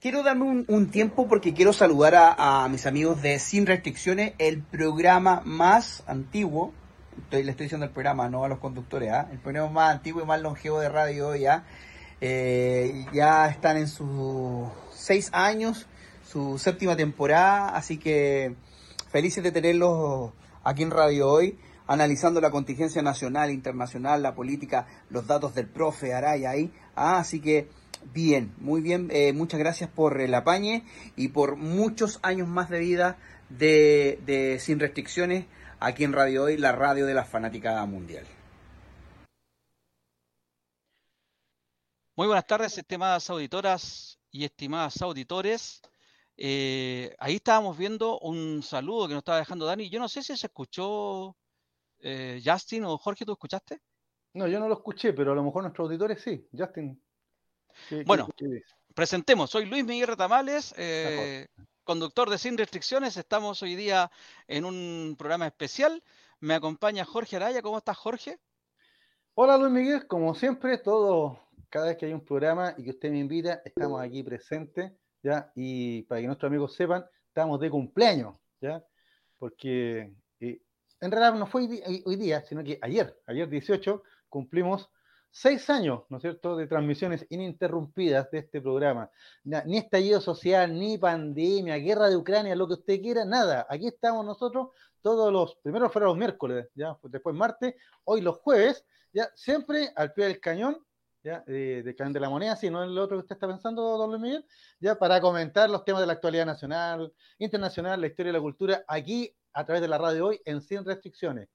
Quiero darme un, tiempo porque quiero saludar a, mis amigos de Sin Restricciones, el programa más antiguo, estoy, le estoy diciendo el programa, no a los conductores, ¿ah? el programa más antiguo y más longevo de radio ya. Eh, ya están en sus seis años, su séptima temporada, así que felices de tenerlos aquí en Radio Hoy, analizando la contingencia nacional, internacional, la política, los datos del profe Araya ahí. Ah, así que Bien, muy bien. Eh, muchas gracias por el apañe y por muchos años más de vida de, Sin Restricciones aquí en Radio Hoy, la radio de la fanática mundial. Muy buenas tardes, estimadas auditoras y estimadas auditores. Eh, ahí estábamos viendo un saludo que nos estaba dejando Dani. Yo no sé si se escuchó eh, Justin o Jorge, ¿tú escuchaste? No, yo no lo escuché, pero a lo mejor nuestros auditores sí. Justin, bueno, presentemos. Soy Luis Miguel Retamales, eh, conductor de Sin Restricciones. Estamos hoy día en un programa especial. Me acompaña Jorge Araya. ¿Cómo estás, Jorge? Hola, Luis Miguel. Como siempre, todo, cada vez que hay un programa y que usted me invita, estamos aquí presentes, ¿ya? Y para que nuestros amigos sepan, estamos de cumpleaños, ¿ya? Porque eh, en realidad no fue hoy día, sino que ayer, ayer 18, cumplimos seis años, ¿no es cierto?, de transmisiones ininterrumpidas de este programa. Ni estallido social, ni pandemia, guerra de Ucrania, lo que usted quiera, nada. Aquí estamos nosotros todos los, primero fueron los miércoles, ya, después martes, hoy los jueves, ya, siempre al pie del cañón, ya, de, de Cañón de la Moneda, si no es lo otro que usted está pensando, don Miguel, ya, para comentar los temas de la actualidad nacional, internacional, la historia y la cultura, aquí a través de la radio hoy en Sin Restricciones.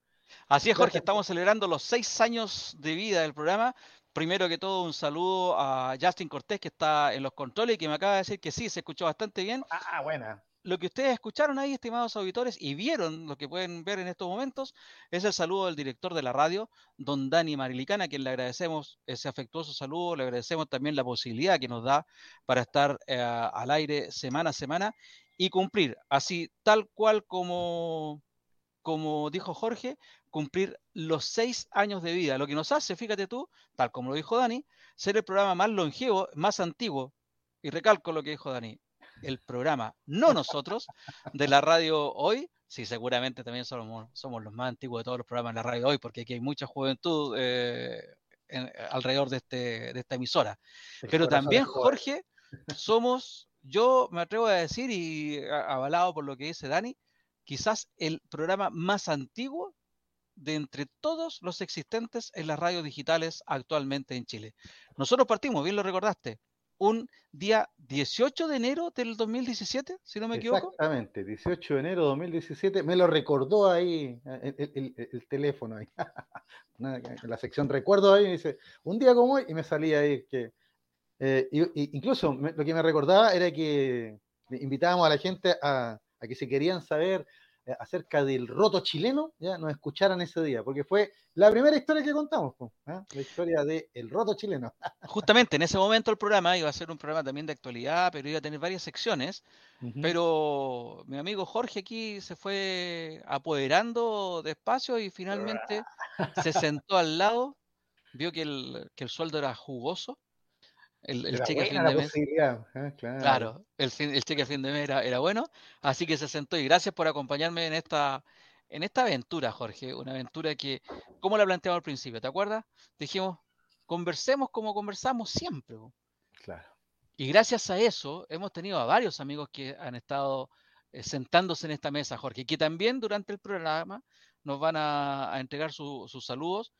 Así es, Jorge, estamos celebrando los seis años de vida del programa. Primero que todo, un saludo a Justin Cortés, que está en los controles y que me acaba de decir que sí, se escuchó bastante bien. Ah, buena. Lo que ustedes escucharon ahí, estimados auditores, y vieron, lo que pueden ver en estos momentos, es el saludo del director de la radio, don Dani Marilicana, a quien le agradecemos ese afectuoso saludo, le agradecemos también la posibilidad que nos da para estar eh, al aire semana a semana y cumplir así, tal cual como como dijo Jorge, cumplir los seis años de vida, lo que nos hace, fíjate tú, tal como lo dijo Dani, ser el programa más longevo, más antiguo, y recalco lo que dijo Dani, el programa, no nosotros, de la radio hoy, sí, seguramente también somos, somos los más antiguos de todos los programas de la radio hoy, porque aquí hay mucha juventud eh, alrededor de, este, de esta emisora. Pero también, Jorge, somos, yo me atrevo a decir, y avalado por lo que dice Dani, quizás el programa más antiguo de entre todos los existentes en las radios digitales actualmente en Chile. Nosotros partimos, bien lo recordaste, un día 18 de enero del 2017, si no me equivoco. Exactamente, 18 de enero de 2017, me lo recordó ahí el, teléfono, ahí. en la sección recuerdo ahí, dice, un día como hoy, y me salía ahí que... Eh, incluso lo que me recordaba era que invitábamos a la gente a, a que si querían saber eh, acerca del roto chileno, ya nos escucharan ese día, porque fue la primera historia que contamos, ¿eh? la historia del el roto chileno. Justamente en ese momento el programa iba a ser un programa también de actualidad, pero iba a tener varias secciones, pero mi amigo Jorge aquí se fue apoderando de espacio y finalmente se sentó al lado, vio que el, que el sueldo era jugoso el, cheque a fin de mes. claro. el, cheque a fin de mes era, bueno. Así que se sentó y gracias por acompañarme en esta, en esta aventura, Jorge. Una aventura que, como la planteamos al principio, ¿te acuerdas? Dijimos, conversemos como conversamos siempre. Claro. Y gracias a eso hemos tenido a varios amigos que han estado eh, sentándose en esta mesa, Jorge, y que también durante el programa nos van a, entregar sus saludos.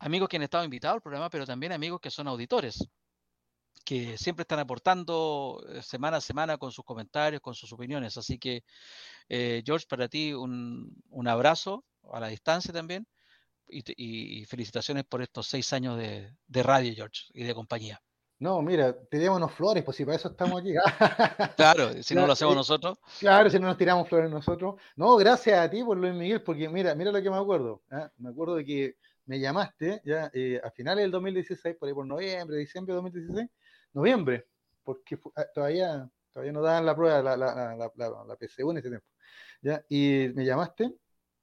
amigos que han estado invitados al programa, pero también amigos que son auditores que siempre están aportando eh, semana a semana con sus comentarios, con sus opiniones. Así que, eh, George, para ti un, un, abrazo a la distancia también y, felicitaciones por estos seis años de, radio, George, y de compañía. No, mira, unos flores, pues si para eso estamos aquí. claro, si no lo hacemos nosotros. Claro, si no nos tiramos flores nosotros. No, gracias a ti por Luis Miguel, porque mira, mira lo que me acuerdo. ¿ah? Me acuerdo de que me llamaste ya eh, a finales del 2016, por ahí por noviembre, diciembre de 2016, noviembre, porque ah, todavía, todavía no daban la prueba, la, la, la, la PCU en ese tiempo. ¿ya? Y me llamaste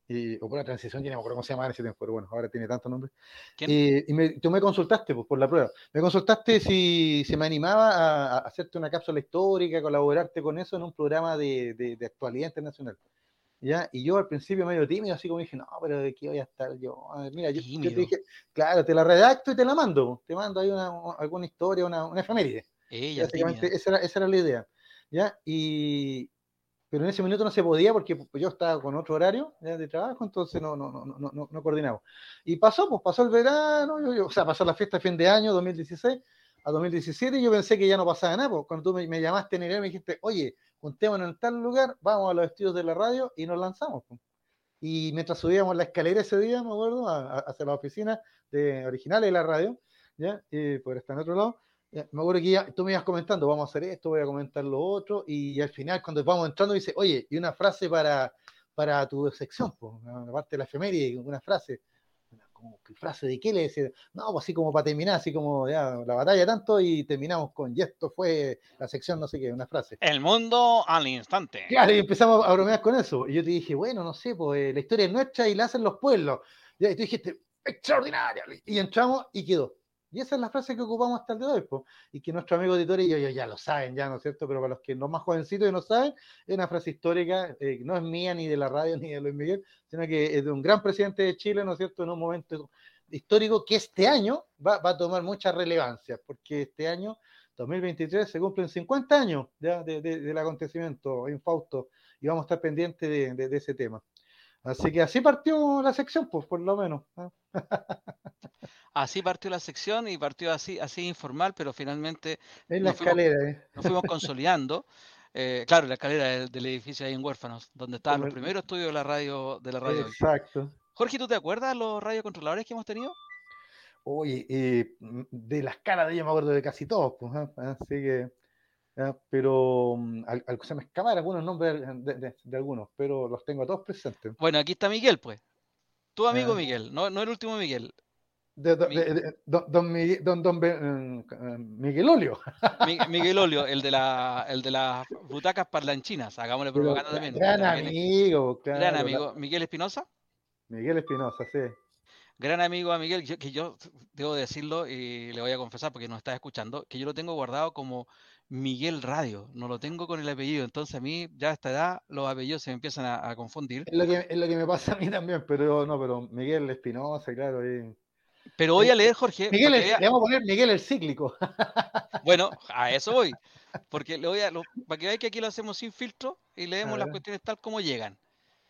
y, o por la transición, ya no me acuerdo cómo se llama en ese tiempo, pero bueno, ahora tiene tantos nombres. ¿Quién? Eh, y me, tú me consultaste pues, por la prueba. Me consultaste si, si me animaba a, a hacerte una cápsula histórica, colaborarte con eso en un programa de, de, de actualidad internacional. ¿Ya? Y yo al principio medio tímido, así como dije, no, pero ¿de qué voy a estar yo? A ver, mira, yo, yo te dije, claro, te la redacto y te la mando. Te mando ahí una, alguna historia, una, una efeméride. Ella, Básicamente, esa era, esa era la idea. ¿ya? Y, pero en ese minuto no se podía porque yo estaba con otro horario ¿ya? de trabajo, entonces no, no, no, no, no, no coordinamos. Y pasó, pues pasó el verano, yo, yo- o sea, pasó la fiesta de fin de año 2016 a 2017 y yo pensé que ya no pasaba nada, pues cuando tú me, me llamaste en enero me dijiste, oye, juntémonos en tal lugar, vamos a los estudios de la radio y nos lanzamos. Y mientras subíamos la escalera ese día, me acuerdo, hacia la oficina de, originales de la radio, ¿ya? Y por estar en otro lado, me acuerdo que tú me ibas comentando, vamos a hacer esto, voy a comentar lo otro, y, al final cuando vamos entrando dice, oye, y una frase para, para tu sección, pues, una parte de la efeméride, una frase, como, ¿qué frase de qué le decía? No, pues así como para terminar, así como ya la batalla tanto, y terminamos con, y esto fue la sección, no sé qué, una frase. El mundo al instante. Claro, y empezamos a bromear con eso. Y yo te dije, bueno, no sé, pues eh, la historia es nuestra y la hacen los pueblos. Y tú dijiste, extraordinaria. Y entramos y quedó. Y esa es la frase que ocupamos hasta el día de hoy, y que nuestros amigos editores y yo, ya lo saben, ya, ¿no es cierto? Pero para los que no más jovencitos y no saben, es una frase histórica, eh, no es mía ni de la radio ni de Luis Miguel, sino que es de un gran presidente de Chile, ¿no es cierto? En un momento histórico que este año va, a tomar mucha relevancia, porque este año, 2023, se cumplen 50 años ya de- de- del acontecimiento infausto y vamos a estar pendientes de ese tema. Así que así partió la sección, pues por lo menos. Así partió la sección y partió así, así informal, pero finalmente En la Nos fuimos- escalera, ¿eh? nos fuimos consolidando. Eh, claro, la escalera del, del edificio ahí en Huérfanos, donde estaban los el- primeros estudios de la radio de la radio. Exacto. Jorge, ¿tú te acuerdas los radiocontroladores que hemos tenido? Oye, eh, de las caras de ellos me acuerdo de casi todos, pues, ¿ah? así que, pero mm, al, al- se me escapan algunos nombres de, de- de algunos, pero los tengo a todos presentes. Bueno, aquí está Miguel, pues. Tu amigo. Miguel, no, no el último Miguel. De, don, don, Miguel- don, don Be- mm, eh, Miguel Olio. Mi- Miguel Olio, el de, la, el de las butacas parlanchinas. Hagámosle propaganda también. gran Miguel- amigo, gran claro, amigo. la- Miguel Espinosa. Miguel Espinosa, sí. Gran amigo a Miguel, que yo debo decirlo y le voy a confesar porque nos está escuchando, que yo lo tengo guardado como Miguel Radio, no lo tengo con el apellido, entonces a mí ya a esta edad los apellidos se me empiezan a, a confundir. Es lo, que, es lo que me pasa a mí también, pero no, pero Miguel Espinosa, claro. y- Pero voy a leer, Jorge, Miguel, el- vea- le vamos a poner Miguel el cíclico. bueno, a eso voy, porque le voy a, lo- para que veáis que aquí lo hacemos sin filtro y leemos las cuestiones tal como llegan.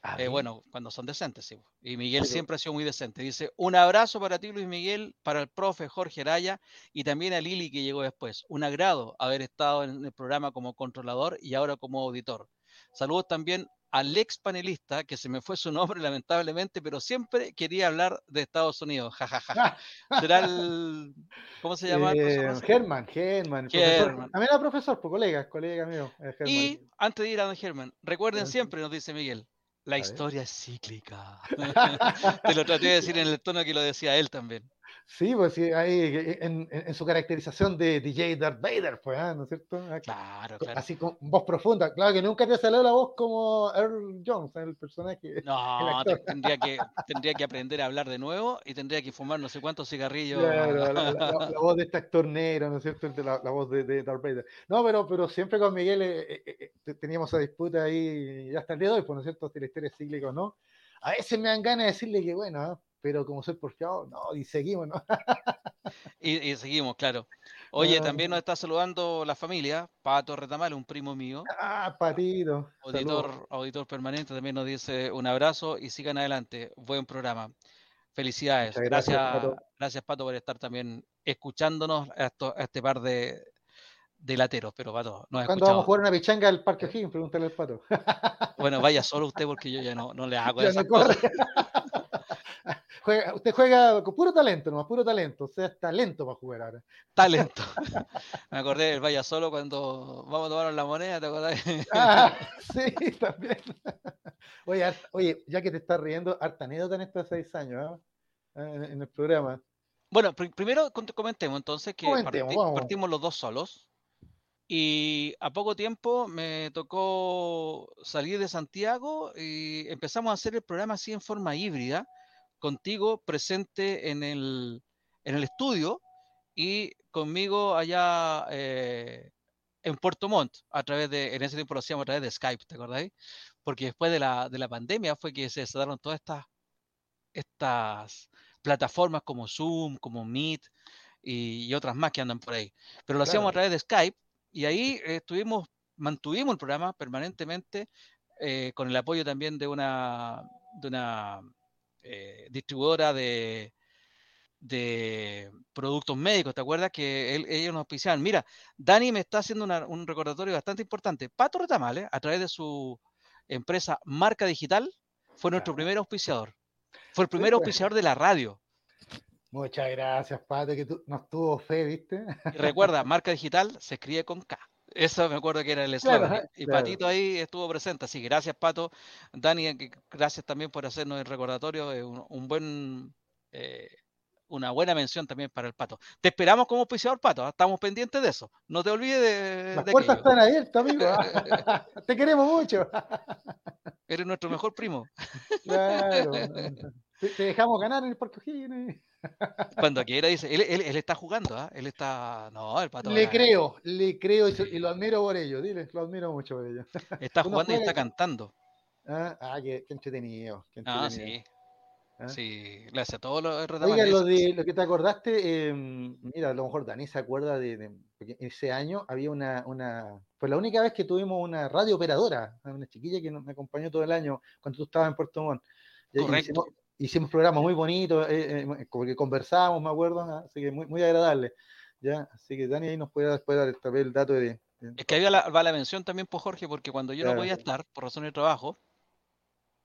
A Eh, bueno, cuando son decentes, sí. Y Miguel Pero- siempre ha sido muy decente. Dice, un abrazo para ti, Luis Miguel, para el profe Jorge Araya y también a Lili que llegó después. Un agrado haber estado en el programa como controlador y ahora como auditor. Saludos también al ex panelista, que se me fue su nombre lamentablemente, pero siempre quería hablar de Estados Unidos. Ja, ja, ja, ja. ¿Será el... ¿Cómo se llama? Eh? Germán, Germán. También era profesor, pues colega, colega mío. eh. Y antes de ir a Don Germán, recuerden siempre, nos dice Miguel, la historia es cíclica. Te lo traté de decir en el tono que lo decía él también. Sí, pues sí, ahí eh, en, en- su caracterización de DJ Darth Vader, pues, ah, ¿no es cierto? Ah, Claro, claro. Así con voz profunda. Claro que nunca te salió la voz como Earl Jones, el personaje. No, actor. tendría que, tendría que aprender a hablar de nuevo y tendría que fumar no sé cuántos cigarrillos. Claro, la, la- la- la voz de este actor negro, ¿no es cierto? El La, voz de, de Darth Vader. No, pero, pero siempre con Miguel eh, eh, eh, te- teníamos esa disputa ahí hasta el día de hoy, pues, ¿no es cierto? Si la historia es cíclica o no. A veces me dan ganas de decirle que, bueno, ah, pero como soy porfiado, no, y seguimos, ¿no? Y, y seguimos, claro. Oye, Ah. también nos está saludando la familia, Pato Retamal, un primo mío, Ah, patito. auditor, auditor permanente, también nos dice un abrazo y sigan adelante. Buen programa. Felicidades. Muchas gracias, Gracias, Pato. gracias, Pato, por estar también escuchándonos a, esto- a este par de, de lateros. Pero, Pato, no ¿Cuándo vamos a jugar una pichanga al Parque O'Higgins? Pregúntale al pato. Bueno, vaya solo usted porque yo ya no, no le hago Ya esas no cosas. Juega- usted juega con puro talento, nomás, puro talento. O sea, es talento para jugar ahora. Talento. Me acordé del vaya solo cuando vamos a tomar la moneda, ¿te acordás? Ah, sí, también. Oye, harta- oye, ya que te estás riendo, harta anécdota en estos seis años. Ah, en, en el programa. Bueno, pri- primero comentemos entonces que Comentemos, parti- partimos los dos solos Y a poco tiempo me tocó salir de Santiago y empezamos a hacer el programa así en forma híbrida, contigo presente en el, en el estudio y conmigo allá eh, en Puerto Montt, a través de, en ese tiempo lo hacíamos a través de Skype, ¿te acordáis? Porque después de la, de la pandemia fue que se desataron todas estas, estas plataformas como Zoom, como Meet y, otras más que andan por ahí. Pero lo hacíamos a través de Skype y ahí estuvimos, mantuvimos el programa permanentemente eh, con el apoyo también de una, de una eh, distribuidora de, de productos médicos, ¿te acuerdas? Que ellos nos auspiciaban. Mira, Dani me está haciendo un recordatorio bastante importante. Pato Retamales, a través de su empresa Marca Digital, fue nuestro primer auspiciador. Fue el primer pues. auspiciador de la radio. Muchas gracias, Pato, que tú nos tuvo fe, ¿viste? Y recuerda, Marca Digital se escribe con K. Eso me acuerdo que era el eslogan. y Patito ahí estuvo presente. Así que gracias, Pato. Dani, gracias también por hacernos el recordatorio. Es un, buen eh, una buena mención también para el Pato. Te esperamos como auspiciador, Pato. ¿ah? Estamos pendientes de eso. No te olvides de. Las puertas están abiertas, amigo. te queremos mucho. Eres nuestro mejor primo. claro. Te dejamos ganar en el Parque Cuando quiera, dice. Él, él, está jugando, ¿ah? Él está. No, el Pato. Le creo, le creo y, lo admiro por ello. Dile, lo admiro mucho por ello. Está jugando y está cantando. Ah, qué, entretenido. Qué entretenido. Ah, sí. ¿Ah? Sí, gracias a todos los Oiga, lo, de, lo que te acordaste, em, mira, a lo mejor Dani se acuerda de, ese año había una, una, fue la única vez que tuvimos una radio operadora, una chiquilla que me acompañó todo el año cuando tú estabas en Puerto Montt. Hicimos, hicimos, programas muy bonitos, eh, eh, como que conversábamos, me acuerdo, ¿ah? así que muy, muy agradable. ¿ya? Así que Dani ahí nos puede después dar el, dato de... Es que ahí va la, mención también por Jorge, porque cuando yo no podía estar, por razones de trabajo,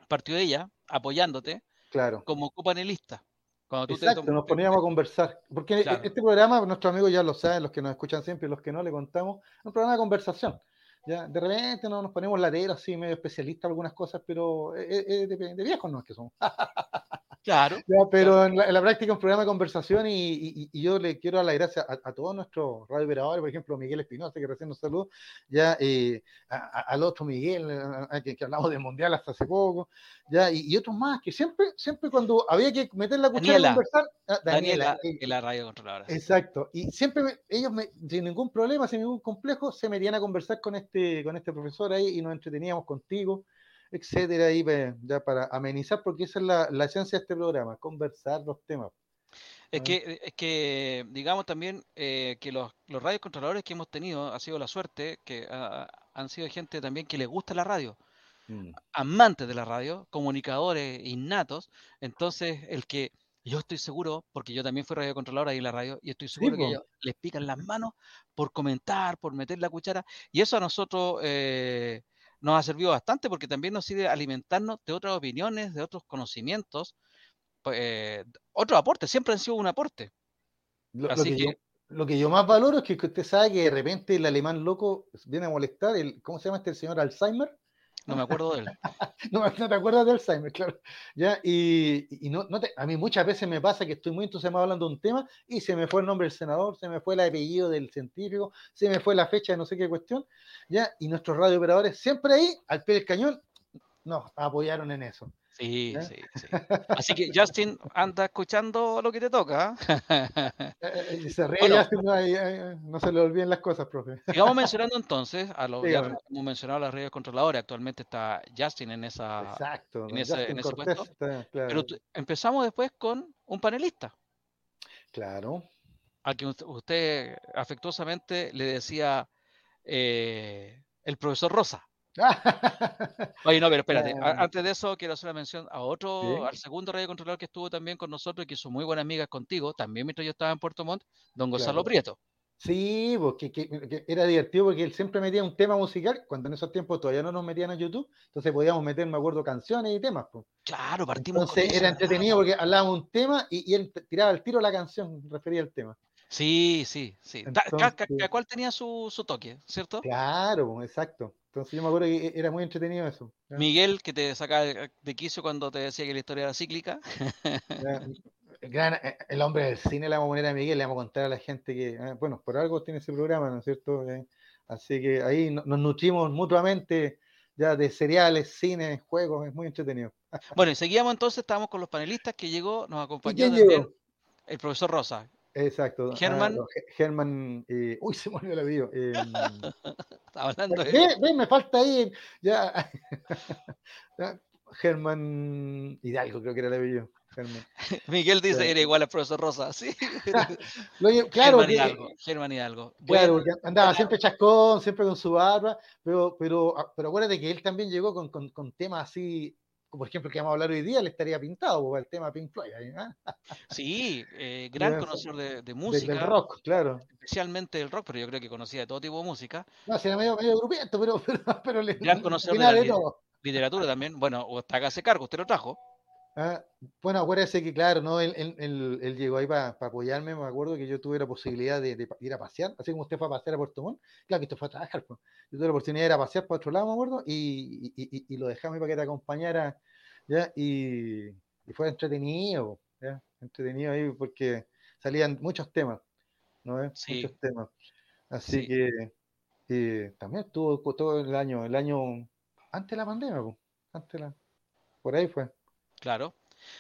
partió ella apoyándote Claro. Como copanelista. Cuando Exacto, nos poníamos a conversar. Porque este programa, nuestros amigos ya lo saben, los que nos escuchan siempre y los que no, le contamos, es un programa de conversación. ¿ya? De repente no nos ponemos lateros así, medio especialistas en algunas cosas, pero es, de, de, viejos no es que somos. Claro. pero En, la, práctica un programa de conversación y, yo le quiero dar las gracias a, todos nuestros radioveradores, por ejemplo, Miguel Espinosa, que recién nos saludó, ya eh, al otro Miguel, que, hablamos del Mundial hasta hace poco, ya y, otros más, que siempre, siempre cuando había que meter la cuchara a conversar, ah, Daniela, Daniela eh, la radio controladora. Exacto, y siempre ellos sin ningún problema, sin ningún complejo, se metían a conversar con este, con este profesor ahí y nos entreteníamos contigo etcétera, ahí ya para amenizar, porque esa es la, esencia de este programa, conversar los temas. Es que, es que digamos también eh, que los, los radiocontroladores que hemos tenido ha sido la suerte que han sido gente también que les gusta la radio, mm. amantes de la radio, comunicadores innatos. Entonces, el que yo estoy seguro, porque yo también fui radiocontrolador ahí en la radio, y estoy seguro que ellos les pican las manos por comentar, por meter la cuchara, y eso a nosotros eh, nos ha servido bastante porque también nos sirve alimentarnos de otras opiniones, de otros conocimientos, pues, eh, otros aportes, siempre han sido un aporte. Lo, que, yo, lo, que, yo, más valoro es que usted sabe que de repente el alemán loco viene a molestar, el, ¿cómo se llama este señor Alzheimer? No me acuerdo de él. no, te acuerdas de Alzheimer, claro. ¿Ya? Y, no, no a mí muchas veces me pasa que estoy muy entusiasmado hablando de un tema y se me fue el nombre del senador, se me fue el apellido del científico, se me fue la fecha de no sé qué cuestión. ¿ya? Y nuestros radiooperadores siempre ahí, al pie del cañón, nos apoyaron en eso. Sí, sí, sí. Así que Justin anda escuchando lo que te toca. ¿ah? Eh, eh, se ríe Justin, no, se le olviden las cosas, profe. Sigamos mencionando entonces a los ya hemos mencionado las redes controladoras. Actualmente está Justin en esa Exacto, en ese, en ese puesto. Pero empezamos después con un panelista. Claro. Al que usted afectuosamente le decía eh, el profesor Rosa. Oye, no, pero espérate. Antes de eso, quiero hacer una mención a otro, al segundo radio controlador que estuvo también con nosotros y que hizo muy buenas amigas contigo, también mientras yo estaba en Puerto Montt, don Gonzalo Prieto. Sí, porque que, era divertido porque él siempre metía un tema musical, cuando en esos tiempos todavía no nos metían a YouTube, entonces podíamos meter, me acuerdo, canciones y temas. Pues. Claro, partimos Entonces era entretenido porque hablábamos un tema y, él tiraba el tiro a la canción, refería al tema. Sí, sí, sí. Cada cual tenía su, su toque, ¿cierto? Claro, exacto. Entonces yo me acuerdo que era muy entretenido eso. Miguel, que te saca de quicio cuando te decía que la historia era cíclica. Eh, el hombre del cine le vamos a poner a Miguel, le vamos a contar a la gente que, eh, bueno, por algo tiene ese programa, ¿no es cierto? Eh, Así que ahí nos nutrimos mutuamente ya de cereales, cine, juegos, es muy entretenido. Bueno, y seguíamos entonces, estábamos con los panelistas que llegó, nos acompañó también el profesor Rosa. Exacto. Germán. Ah, Germán, eh, uy, se me olvidó el video. Eh, hablando de... ¿Ve, ve, me falta ahí, ya. Germán Hidalgo, creo que era el apellido. Miguel dice era igual al profesor Rosa, sí. claro, Germán Hidalgo. Germán Hidalgo. Claro, andaba siempre chascón, siempre con su barba, pero, pero, ah, pero acuérdate que él también llegó con, con, con temas así, por ejemplo, que vamos a hablar hoy día, le estaría pintado el tema Pink Floyd. ¿eh? Sí, eh, gran conocedor de, de música. Del rock, claro. Especialmente del rock, pero yo creo que conocía de todo tipo de música. No, si era medio, medio grupiento, pero, pero, pero le, gran conocedor de, de literatura también. Bueno, o hasta hace cargo, usted lo trajo. Ah, bueno, acuérdese que, claro, ¿no? Él, él, él, llegó ahí para apoyarme. Me acuerdo que yo tuve la posibilidad de, de, ir a pasear, así como usted fue a pasear a Puerto Montt. Claro que usted fue a trabajar. Pues. Yo tuve la oportunidad de ir a pasear para otro lado, me acuerdo, y, y, y lo dejamos para que te acompañara. ¿ya? Y, fue entretenido, ¿ya? entretenido ahí porque salían muchos temas, ¿no? Sí. Muchos temas. Así sí. que también estuvo todo el año, el año antes de la pandemia, pues. antes la, por ahí fue. Claro.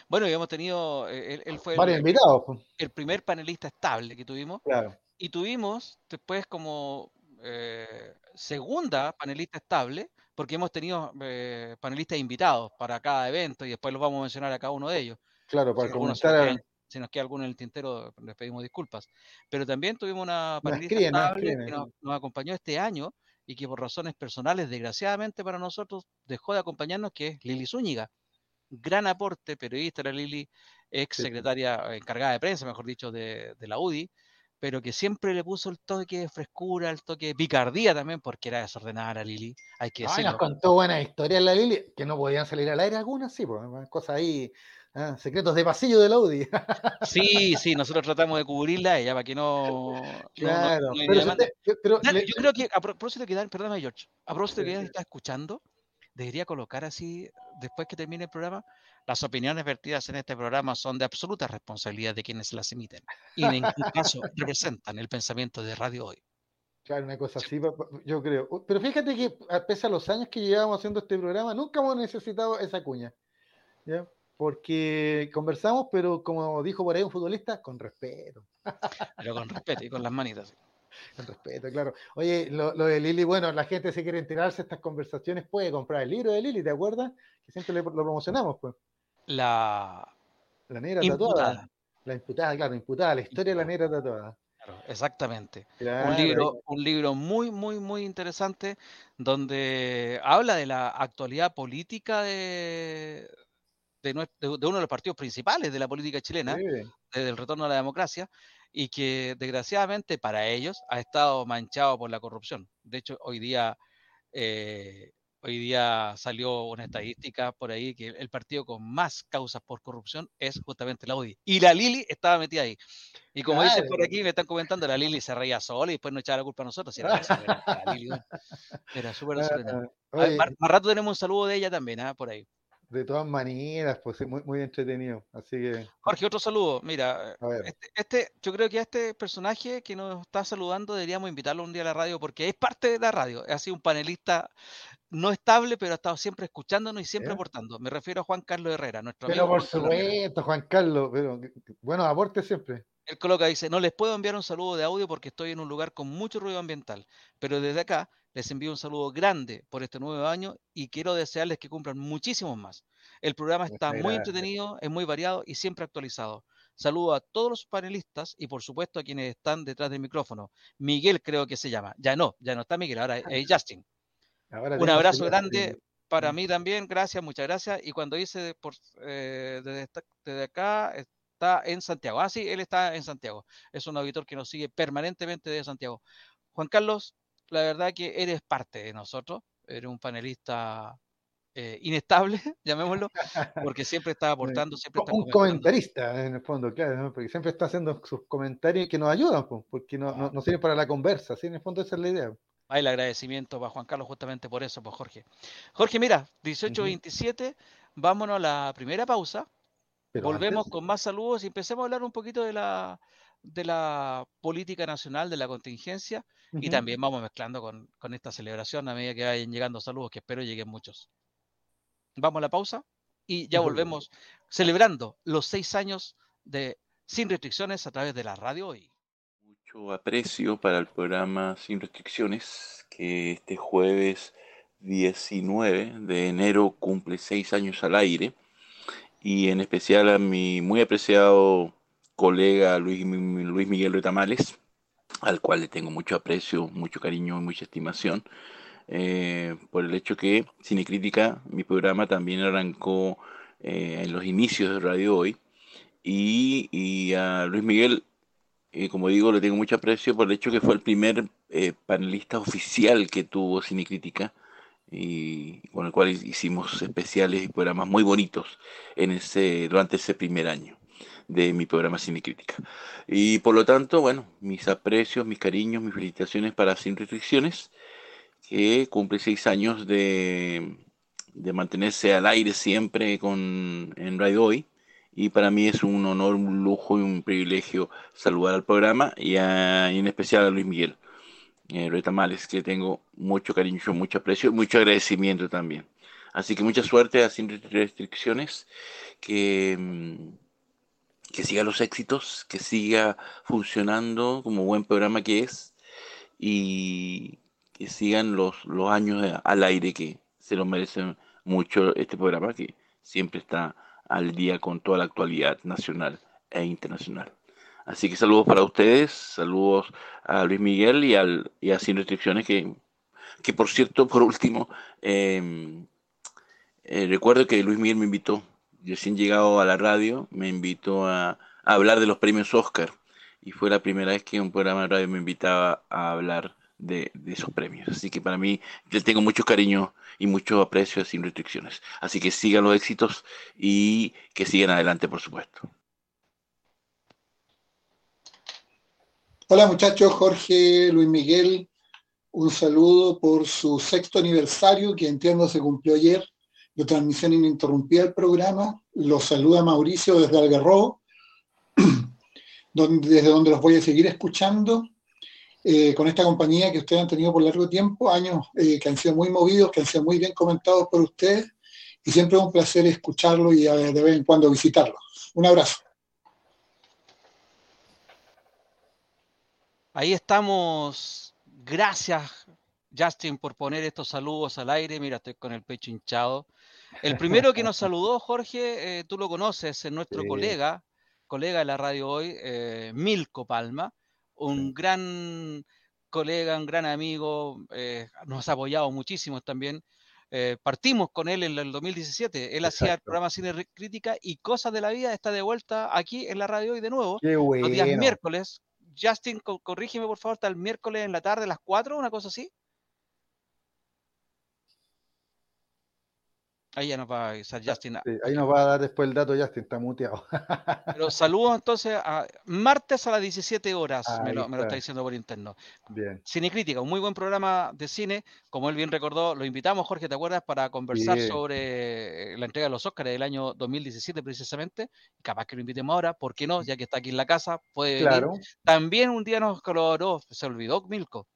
Bueno, y hemos tenido, eh, él, él fue Varios el, invitados. Pues. el, primer panelista estable que tuvimos. Claro. Y tuvimos después como eh, segunda panelista estable, porque hemos tenido eh, panelistas invitados para cada evento y después los vamos a mencionar a cada uno de ellos. Claro, para si comentar. Nos si nos queda alguno en el tintero, les pedimos disculpas. Pero también tuvimos una panelista escriben, estable que nos, nos acompañó este año y que por razones personales, desgraciadamente para nosotros, dejó de acompañarnos, que es Lili Zúñiga gran aporte, periodista la Lili, ex secretaria sí. encargada de prensa, mejor dicho, de, de, la UDI, pero que siempre le puso el toque de frescura, el toque de picardía también, porque era desordenada la Lili, hay que decirlo. Ay, nos contó buenas historias la Lili, que no podían salir al aire algunas, sí, pues, cosas ahí, ah, secretos de pasillo de la UDI. sí, sí, nosotros tratamos de cubrirla ella para que no... Claro, no, no, pero, usted, pero Dan, le... yo creo que, a propósito que Dan, perdóname George, a propósito que Dan está escuchando, debería colocar así, después que termine el programa, las opiniones vertidas en este programa son de absoluta responsabilidad de quienes las emiten y en ningún caso representan el pensamiento de Radio Hoy. Claro, una cosa así, yo creo. Pero fíjate que, pese a los años que llevamos haciendo este programa, nunca hemos necesitado esa cuña. ¿ya? Porque conversamos, pero como dijo por ahí un futbolista, con respeto. Pero con respeto y con las manitas. Con respeto, claro. Oye, lo, lo, de Lili, bueno, la gente se quiere enterarse de estas conversaciones, puede comprar el libro de Lili, ¿te acuerdas? Que siempre le, lo promocionamos, pues. La, la negra imputada. tatuada. La imputada, claro, imputada, la historia de la negra tatuada. Claro, exactamente. Claro. Un, libro, un libro muy, muy, muy interesante donde habla de la actualidad política de, de, de uno de los partidos principales de la política chilena, sí. desde el retorno a la democracia, y que desgraciadamente para ellos ha estado manchado por la corrupción. De hecho, hoy día, eh, hoy día salió una estadística por ahí que el partido con más causas por corrupción es justamente la UDI. Y la Lili estaba metida ahí. Y como claro. dicen por aquí, me están comentando, la Lili se reía sola y después no echaba la culpa a nosotros. Si era, la Lili, era súper más, más, rato tenemos un saludo de ella también, ¿eh? por ahí. De todas maneras, pues muy, muy entretenido. Así que. Jorge, otro saludo. Mira, este, este, yo creo que a este personaje que nos está saludando deberíamos invitarlo un día a la radio porque es parte de la radio. Ha sido un panelista no estable, pero ha estado siempre escuchándonos y siempre ¿Eh? aportando. Me refiero a Juan Carlos Herrera, nuestro pero amigo. por supuesto, Juan Carlos, pero bueno, aporte siempre. Él coloca, dice, no les puedo enviar un saludo de audio porque estoy en un lugar con mucho ruido ambiental, pero desde acá les envío un saludo grande por este nuevo año y quiero desearles que cumplan muchísimos más. El programa está muy entretenido, es muy variado y siempre actualizado. Saludo a todos los panelistas y por supuesto a quienes están detrás del micrófono. Miguel creo que se llama. Ya no, ya no está Miguel, ahora es Justin. Ahora un abrazo grande para mí también, gracias, muchas gracias. Y cuando dice por, eh, desde, desde, acá, está en Santiago. Ah, sí, él está en Santiago. Es un auditor que nos sigue permanentemente de Santiago. Juan Carlos, la verdad que eres parte de nosotros, eres un panelista eh, inestable, llamémoslo, porque siempre está aportando, siempre está Un comentarista, en el fondo, claro, ¿no? porque siempre está haciendo sus comentarios que nos ayudan, porque no, no, no, sirven para la conversa, ¿sí? en el fondo esa es la idea. Hay el agradecimiento para Juan Carlos justamente por eso, pues Jorge. Jorge, mira, 18.27, uh -huh. vámonos a la primera pausa, Pero volvemos antes... con más saludos y empecemos a hablar un poquito de la de la política nacional, de la contingencia, y también vamos mezclando con, con, esta celebración a medida que vayan llegando saludos, que espero lleguen muchos. Vamos a la pausa y ya volvemos celebrando los seis años de Sin Restricciones a través de la radio hoy. Mucho aprecio para el programa Sin Restricciones, que este jueves 19 de enero cumple seis años al aire, y en especial a mi muy apreciado colega Luis, Luis Miguel Retamales, al cual le tengo mucho aprecio, mucho cariño y mucha estimación, eh, por el hecho que Cinecrítica, mi programa, también arrancó eh, en los inicios de Radio Hoy, y, y a Luis Miguel, eh, como digo, le tengo mucho aprecio por el hecho que fue el primer panelista oficial que tuvo Cinecrítica, y con el cual hicimos especiales y programas muy bonitos en ese, durante ese primer año de mi programa Cine Crítica. Y por lo tanto, bueno, mis aprecios, mis cariños, mis felicitaciones para Sin Restricciones, que cumple seis años de, de mantenerse al aire siempre con, en Radio Hoy. Y para mí es un honor, un lujo y un privilegio saludar al programa y, y en especial a Luis Miguel eh, Retamales, que tengo mucho cariño, mucho aprecio, mucho agradecimiento también. Así que mucha suerte a Sin Restricciones, que, mm, que siga los éxitos, que siga funcionando como buen programa que es y que sigan los, los años al aire que se lo merecen mucho este programa que siempre está al día con toda la actualidad nacional e internacional. Así que saludos para ustedes, saludos a Luis Miguel y, al, y a Sin Restricciones, que, que por cierto, por último, em, eh, recuerdo que Luis Miguel me invitó, recién llegado a la radio, me invitó a, hablar de los premios Oscar, y fue la primera vez que un programa de radio me invitaba a hablar de, esos premios. Así que para mí, yo tengo mucho cariño y mucho aprecio Sin Restricciones. Así que sigan los éxitos y que sigan adelante, por supuesto. Hola muchachos, Jorge, Luis Miguel, un saludo por su sexto aniversario, que entiendo se cumplió ayer, de transmisión ininterrumpida del programa. Los saluda Mauricio desde Algarrobo, desde donde los voy a seguir escuchando, eh, con esta compañía que ustedes han tenido por largo tiempo, años eh, que han sido muy movidos, que han sido muy bien comentados por ustedes, y siempre es un placer escucharlo y de vez en cuando visitarlo. Un abrazo. Ahí estamos. Gracias, Justin, por poner estos saludos al aire. Mira, estoy con el pecho hinchado. El primero que nos saludó, Jorge, eh, tú lo conoces, es nuestro sí. colega, colega de la radio hoy, eh, Milko Palma, un gran colega, un gran amigo, eh, nos ha apoyado muchísimo también. Eh, partimos con él en el 2017. Él Exacto. hacía el programa Cine Crítica y Cosas de la Vida está de vuelta aquí en la radio hoy de nuevo. Qué bueno. Los días miércoles, Justin, corrígeme por favor, está el miércoles en la tarde a las 4, una cosa así. Ahí ya nos va a avisar Justin. Sí, ahí nos va a dar después el dato Justin, está muteado. Pero saludos entonces a martes a las 17 horas, me lo, me lo, está diciendo por interno. Bien. Cine Crítica, un muy buen programa de cine. Como él bien recordó, lo invitamos, Jorge, ¿te acuerdas? Para conversar bien. sobre la entrega de los Oscars del año 2017 precisamente. Capaz que lo invitemos ahora, ¿por qué no? Ya que está aquí en la casa, puede claro. venir. También un día nos colaboró, se olvidó Milko,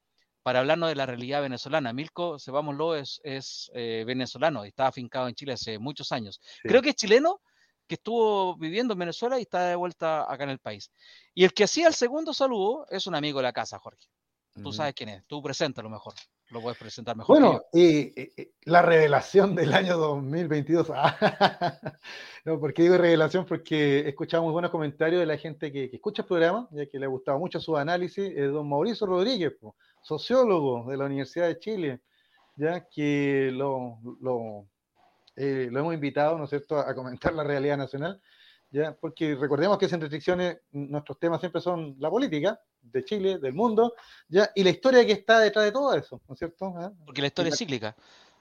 para hablarnos de la realidad venezolana. Milko, sepámoslo, es, es eh, venezolano y está afincado en Chile hace muchos años. Sí. Creo que es chileno que estuvo viviendo en Venezuela y está de vuelta acá en el país. Y el que hacía el segundo saludo es un amigo de la casa, Jorge. Tú uh -huh. sabes quién es, tú presenta lo mejor, lo puedes presentar mejor. Bueno, y, y, la revelación del año 2022. no, ¿por qué digo revelación? Porque he escuchado muy buenos comentarios de la gente que, que escucha el programa, ya que le ha gustado mucho su análisis, es don Mauricio Rodríguez. Sociólogo de la Universidad de Chile, ya que lo, lo, eh, lo hemos invitado, ¿no es cierto?, a comentar la realidad nacional, ya, porque recordemos que sin restricciones nuestros temas siempre son la política de Chile, del mundo, ya, y la historia que está detrás de todo eso, ¿no es cierto? ¿Eh? Porque la historia es cíclica.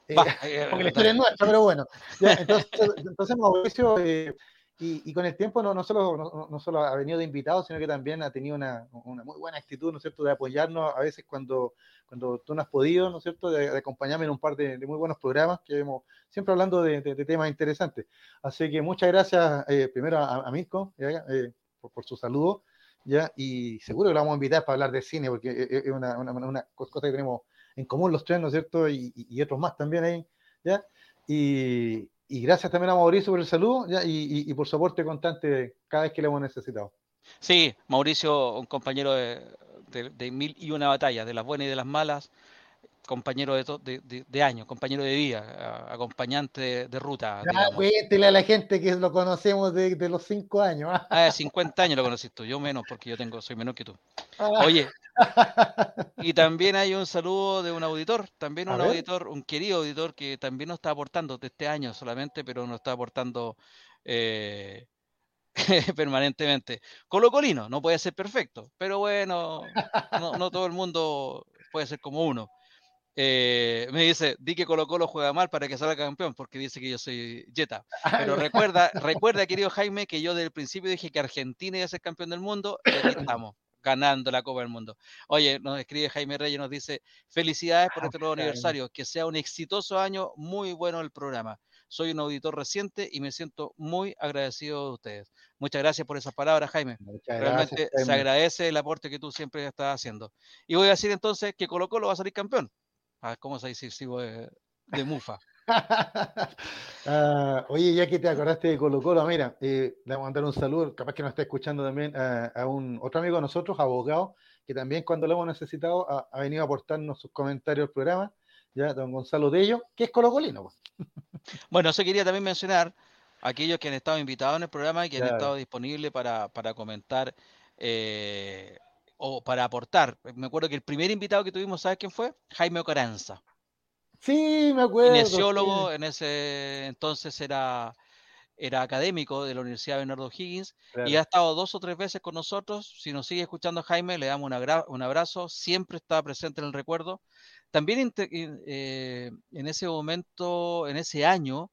Eh, porque la historia es nuestra, pero bueno. Ya, entonces, entonces, Mauricio eh, y, y, con el tiempo no, no, solo, no, no, solo ha venido de invitado, sino que también ha tenido una, una, muy buena actitud, ¿no es cierto?, de apoyarnos a veces cuando, cuando tú no has podido, ¿no es cierto?, de, de acompañarme en un par de, de, muy buenos programas que hemos, siempre hablando de, de temas interesantes. Así que muchas gracias eh, primero a, a Mirko eh, por, por, su saludo ¿ya? Y seguro que lo vamos a invitar para hablar de cine, porque es una, una, una cosa que tenemos en común los tres, ¿no es cierto? Y, y, otros más también ahí, ¿ya? Y, y, gracias también a Mauricio por el saludo, ¿ya? Y, por su aporte constante cada vez que le hemos necesitado. Sí, Mauricio, un compañero de, de, de mil y una batallas, de las buenas y de las malas, compañero de, de, compañero de día, acompañante de, ruta. Ah, cuéntele a la gente que lo conocemos de, los cinco años. Ah, 50 años lo conociste tú, yo menos, porque yo tengo, soy menor que tú. Ah. Oye, y también hay un saludo de un auditor, también un auditor, un querido auditor que también nos está aportando de este año solamente, pero nos está aportando eh, permanentemente. Colo Colino, no puede ser perfecto, pero bueno, no, no todo el mundo puede ser como uno. Eh, me dice, di que Colo Colo juega mal para que salga campeón, porque dice que yo soy Jetta. Pero recuerda, recuerda, querido Jaime, que yo desde el principio dije que Argentina iba a ser campeón del mundo, y aquí estamos, ganando la Copa del Mundo. Oye, nos escribe Jaime Reyes, nos dice, felicidades por ah, este nuevo aniversario, que sea un exitoso año, muy bueno el programa. Soy un auditor reciente y me siento muy agradecido de ustedes. Muchas gracias por esas palabras, Jaime. Realmente se agradece el aporte que tú siempre estás haciendo. Y voy a decir entonces que Colo Colo va a salir campeón. A ¿cómo se dice? Sigo de, de mufa. Ah, oye, ya que te acordaste de Colo Colo, mira, eh, le vamos a mandar un saludo, capaz que nos está escuchando también a, un otro amigo de nosotros, abogado, que también cuando lo hemos necesitado ha, venido a aportarnos sus comentarios al programa, ya, don Gonzalo Dello, que es Colo Colino. Pues. Bueno, eso quería también mencionar aquellos que han estado invitados en el programa y que han estado disponibles para, para comentar eh, o para aportar. Me acuerdo que el primer invitado que tuvimos, ¿sabes quién fue? Jaime Ocaranza. Sí, me acuerdo. Kinesiólogo, en ese entonces era, era académico de la Universidad de Bernardo Higgins y ha estado dos o tres veces con nosotros. Si nos sigue escuchando Jaime, le damos un abrazo. Siempre está presente en el recuerdo. También eh, en ese momento, en ese año,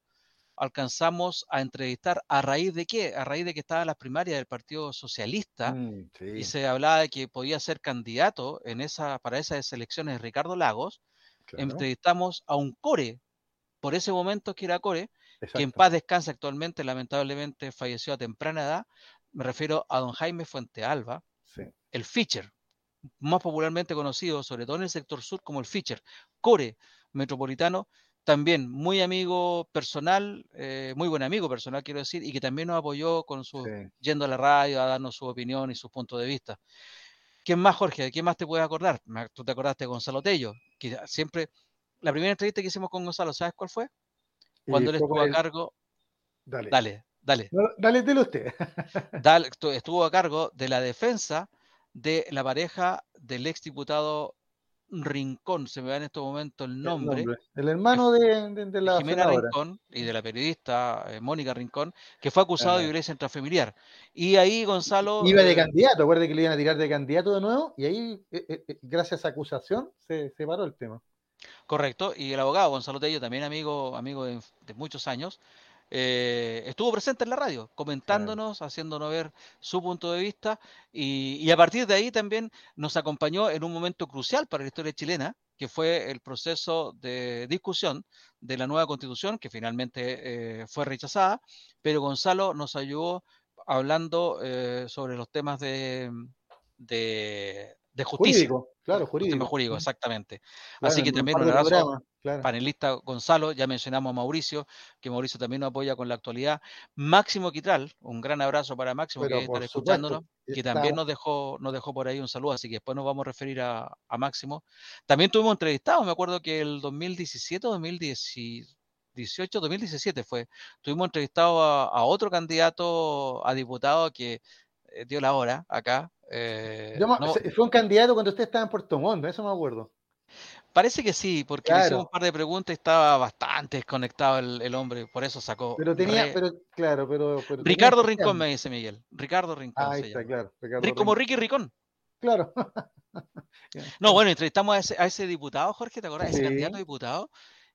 alcanzamos a entrevistar a raíz de qué? A raíz de que estaba en las primarias del Partido Socialista mm, y se hablaba de que podía ser candidato en esa, para esas elecciones Ricardo Lagos. Entrevistamos a un core, por ese momento que era core, que en paz descansa actualmente, lamentablemente falleció a temprana edad. Me refiero a don Jaime Fuente Alba, el Fischer, más popularmente conocido, sobre todo en el sector sur, como el Fischer, core metropolitano, también muy amigo personal, eh, muy buen amigo personal, quiero decir, y que también nos apoyó con su, yendo a la radio a darnos su opinión y su punto de vista. ¿Quién más, Jorge? ¿De quién más te puedes acordar? Tú te acordaste de Gonzalo Tello, que siempre, la primera entrevista que hicimos con Gonzalo, ¿sabes cuál fue? Cuando él estuvo a cargo... Dale. Dale, dale. dale, dile usted. dale, estuvo a cargo de la defensa de la pareja del exdiputado Rincón, se me va en este momento el nombre. El, hermano de, la Jimena Rincón y de la periodista eh, Mónica Rincón, que fue acusado de violencia intrafamiliar. Y ahí Gonzalo. Iba de eh, candidato, acuérdate que le iban a tirar de candidato de nuevo, y ahí, eh, gracias a acusación, se, se, paró el tema. Correcto, y el abogado Gonzalo Tello, también amigo, amigo de muchos años, eh, estuvo presente en la radio, comentándonos, haciéndonos ver su punto de vista y, a partir de ahí también nos acompañó en un momento crucial para la historia chilena, que fue el proceso de discusión de la nueva constitución, que finalmente eh, fue rechazada, pero Gonzalo nos ayudó hablando eh, sobre los temas de, de, de justicia. Jurídico, claro, jurídico. jurídico, exactamente. Así que también un abrazo panelista Gonzalo, ya mencionamos a Mauricio, que Mauricio también nos apoya con la actualidad. Máximo Quitral, un gran abrazo para Máximo que está escuchándonos, que también nos dejó, nos dejó por ahí un saludo, así que después nos vamos a referir a, Máximo. También tuvimos entrevistados, me acuerdo que el 2017 o 2018, 2017 fue, tuvimos entrevistado a, otro candidato a diputado que eh, dio la hora acá, eh, fue un candidato cuando usted estaba en Puerto Montt, eso me acuerdo. Parece que sí, porque le hicimos un par de preguntas y estaba bastante desconectado el, hombre, por eso sacó. Pero tenía, pero claro, pero. Ricardo Rincón me dice Miguel. Ricardo Rincón. Ah, ahí está, claro. como Ricky Ricón. Claro. no, bueno, entrevistamos a ese, a ese diputado, Jorge, ¿te acuerdas? Ese candidato a diputado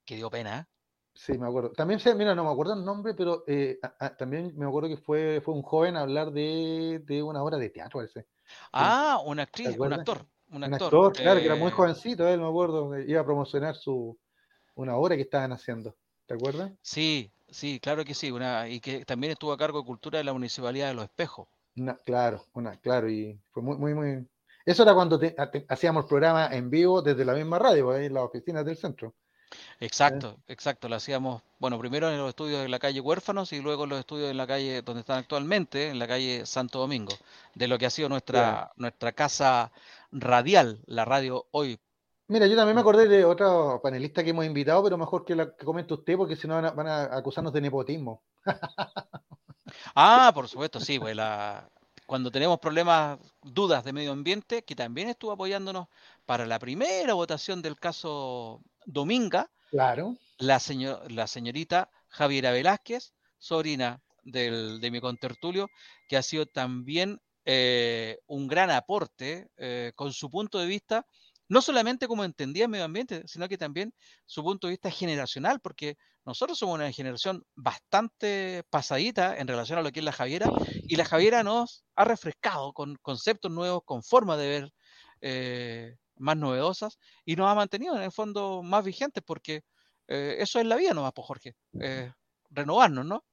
que dio pena. Sí, me acuerdo. También, mira, no me acuerdo el nombre, pero eh, también me acuerdo que fue, fue un joven a hablar de, de una obra de teatro, ese. Ah, una actriz, un actor. Un actor, claro, que era muy eh, jovencito, él me acuerdo, iba a promocionar su una obra que estaban haciendo. ¿Te acuerdas? Sí, sí, claro que sí, una, y que también estuvo a cargo de cultura de la Municipalidad de Los Espejos. claro, una, claro, y fue muy, muy, muy. Eso era cuando hacíamos el programa en vivo desde la misma radio, ahí en las oficinas del centro. Exacto, exacto. Lo hacíamos, bueno, primero en los estudios de la calle Huérfanos y luego en los estudios en la calle donde están actualmente, en la calle Santo Domingo, de lo que ha sido nuestra, nuestra casa radial, la radio hoy. Mira, yo también me acordé de otro panelista que hemos invitado, pero mejor que, la, que comente usted, porque si no van a, acusarnos de nepotismo. ah, por supuesto, sí, pues la, cuando tenemos problemas, dudas de medio ambiente, que también estuvo apoyándonos para la primera votación del caso Dominga, claro. la, señor, la señorita Javiera Velázquez, sobrina del, de mi contertulio, que ha sido también eh, un gran aporte eh, con su punto de vista, no solamente como entendía el medio ambiente, sino que también su punto de vista generacional, porque nosotros somos una generación bastante pasadita en relación a lo que es la Javiera, y la Javiera nos ha refrescado con conceptos nuevos, con formas de ver eh, más novedosas y nos ha mantenido en el fondo más vigentes porque eh, eso es la vida nomás, pues Jorge, eh, renovarnos, ¿no?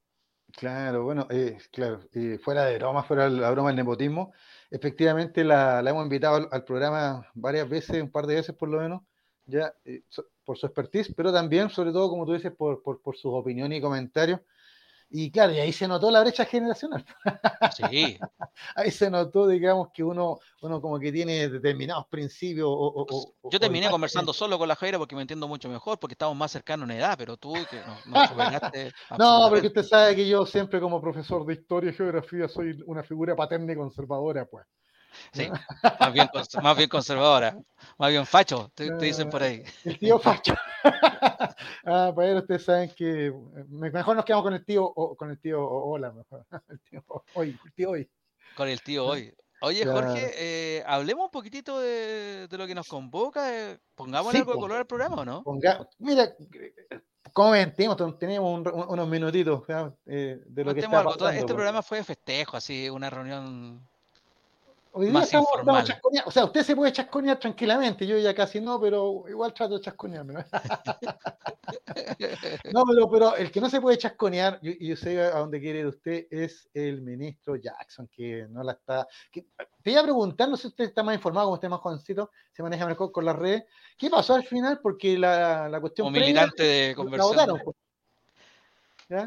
Claro, bueno, eh, claro, fuera de broma, fuera la broma del nepotismo, efectivamente la, hemos invitado al, programa varias veces, un par de veces por lo menos, ya por su expertise, pero también, sobre todo, como tú dices, por, por, por sus opiniones y comentarios y claro, y ahí se notó la brecha generacional. Sí. ahí se notó, digamos, que uno, uno como que tiene determinados principios. O, Yo terminé conversando solo con la Jaira porque me entiendo mucho mejor, porque estamos más cercanos en edad, pero tú que no, no superaste. no, porque usted sabe que yo siempre como profesor de historia y geografía soy una figura paterna y conservadora, pues. Sí, más bien, más bien conservadora, más bien facho, te, dicen por ahí. El tío facho. ah, pues ustedes saben que mejor nos quedamos con el tío, o, con el tío hola, mejor. El tío hoy, el tío hoy. Con el tío hoy. Oye, Jorge, eh, hablemos un poquitito de, de, lo que nos convoca. Eh, pongamos algo de color al programa, ¿o no? Ponga, mira, comentemos, tenemos unos minutitos eh, de lo que está pasando. Este programa fue de festejo, así, una reunión Hoy día estamos, O sea, usted se puede chasconear tranquilamente, yo ya casi no, pero igual trato de chasconearme. no, pero, el que no se puede chasconear, y yo, sé a dónde quiere ir usted, es el ministro Jackson, que no la está. te iba a preguntar, no sé si usted está más informado, como usted más jovencito, se maneja mejor con las redes. ¿Qué pasó al final? Porque la, la cuestión. Como militante de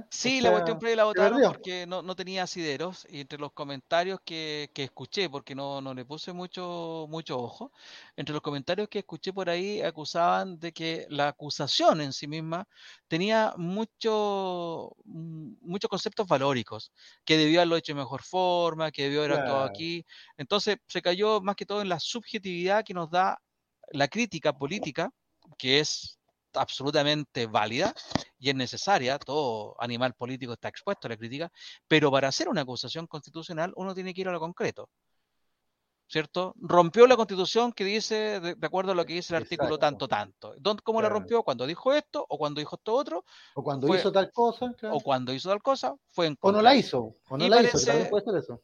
Sí, la cuestión previa la votaron porque no, no, tenía asideros y entre los comentarios que, que escuché, porque no, no, le puse mucho, mucho ojo, entre los comentarios que escuché por ahí acusaban de que la acusación en sí misma tenía mucho, mm, muchos conceptos valóricos, que debió haberlo hecho de mejor forma, que debió haber actuado aquí. Entonces se cayó más que todo en la subjetividad que nos da la crítica política, que es absolutamente válida y es necesaria, todo animal político está expuesto a la crítica, pero para hacer una acusación constitucional uno tiene que ir a lo concreto. ¿Cierto? Rompió la constitución que dice, de, acuerdo a lo que dice el artículo tanto, tanto. ¿Cómo la rompió? Cuando dijo esto, o cuando dijo esto otro. O cuando hizo tal cosa. O cuando hizo tal cosa, fue en O no la hizo. O no la hizo, puede ser eso.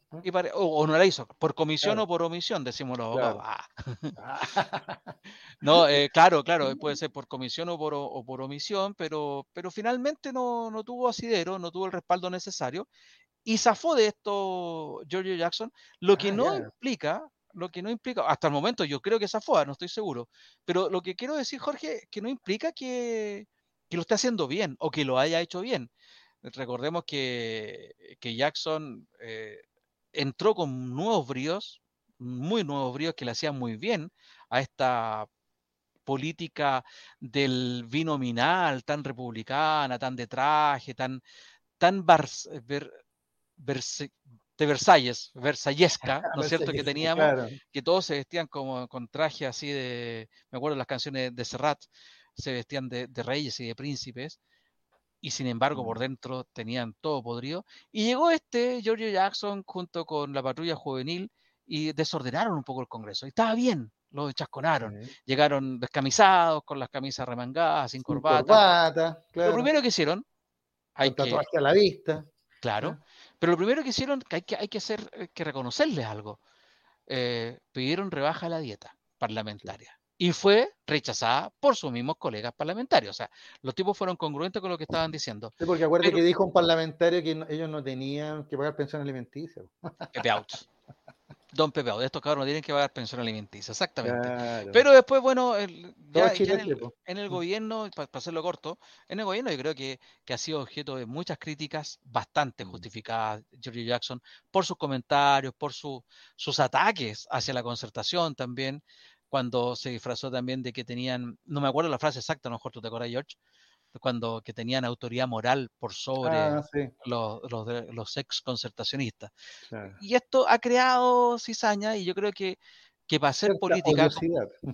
o, no la hizo, por comisión o por omisión, decimos los abogados. Ah. no, eh, claro, claro, puede ser por comisión o por, o por omisión, pero, pero finalmente no, no tuvo asidero, no tuvo el respaldo necesario y zafó de esto Giorgio Jackson, lo que ah, no implica lo que no implica, hasta el momento yo creo que esa fue, no estoy seguro, pero lo que quiero decir, Jorge, que no implica que, lo esté haciendo bien o que lo haya hecho bien. Recordemos que, Jackson eh, entró con nuevos bríos, muy nuevos bríos que le hacían muy bien a esta política del binominal tan republicana, tan de traje, tan, tan de Versalles, versallesca, ¿no es cierto? Que teníamos, que todos se vestían como con traje así de, me acuerdo las canciones de Serrat, se vestían de, reyes y de príncipes, y sin embargo por mm. dentro tenían todo podrido. Y llegó este Giorgio Jackson junto con la patrulla juvenil y desordenaron un poco el Congreso. Y estaba bien, lo chasconaron. Llegaron descamisados, con las camisas remangadas, sin, corbata. Lo primero que hicieron... Hay que, a la vista. Claro. Pero lo primero que hicieron, que hay que, hay que, hacer, eh, que reconocerles algo, eh, pidieron rebaja a la dieta parlamentaria. y fue rechazada por sus mismos colegas parlamentarios. O sea, los tipos fueron congruentes con lo que estaban diciendo. Sí, porque acuérdate que dijo un parlamentario que ellos no tenían que pagar pensión alimenticia. Pepe Out. Don Pepe Out. Estos cabros no tienen que pagar pensión alimenticia, exactamente. Pero después, bueno, ya, en, el, gobierno, para hacerlo corto, en el gobierno yo creo que, que ha sido objeto de muchas críticas bastante justificadas, George Jackson, por sus comentarios, por su, sus ataques hacia la concertación también cuando se disfrazó también de que tenían, no me acuerdo la frase exacta, a lo mejor tú te acuerdas, George, cuando que tenían autoridad moral por sobre ah, los, los, los, ex concertacionistas. Y esto ha creado cizaña y yo creo que, que para hacer política,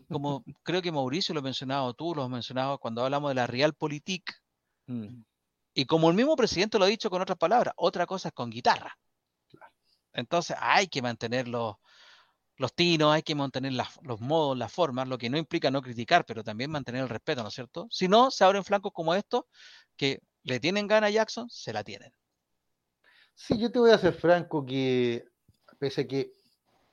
como, creo que Mauricio lo ha mencionado, tú lo has mencionado cuando hablamos de la realpolitik, mm. y como el mismo presidente lo ha dicho con otras palabras, otra cosa es con guitarra. Entonces hay que mantenerlo los tinos, hay que mantener los modos, las formas, lo que no implica no criticar, pero también mantener el respeto, ¿no es cierto? Si no, se abren flancos como estos, que le tienen gana a Jackson, se la tienen. Sí, yo te voy a ser franco que, pese a que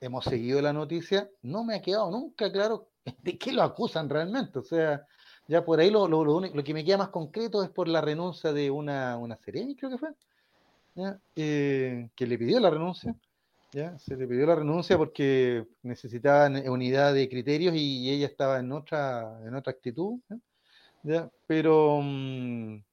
hemos seguido la noticia, no me ha quedado nunca claro de qué lo acusan realmente. O sea, ya por ahí lo, lo, que me queda más concreto es por la renuncia de una, una creo que fue, eh, que le pidió la renuncia ¿ya? Se le pidió la renuncia porque necesitaban unidad de criterios y ella estaba en otra, en otra actitud, ¿ya? Pero, mm,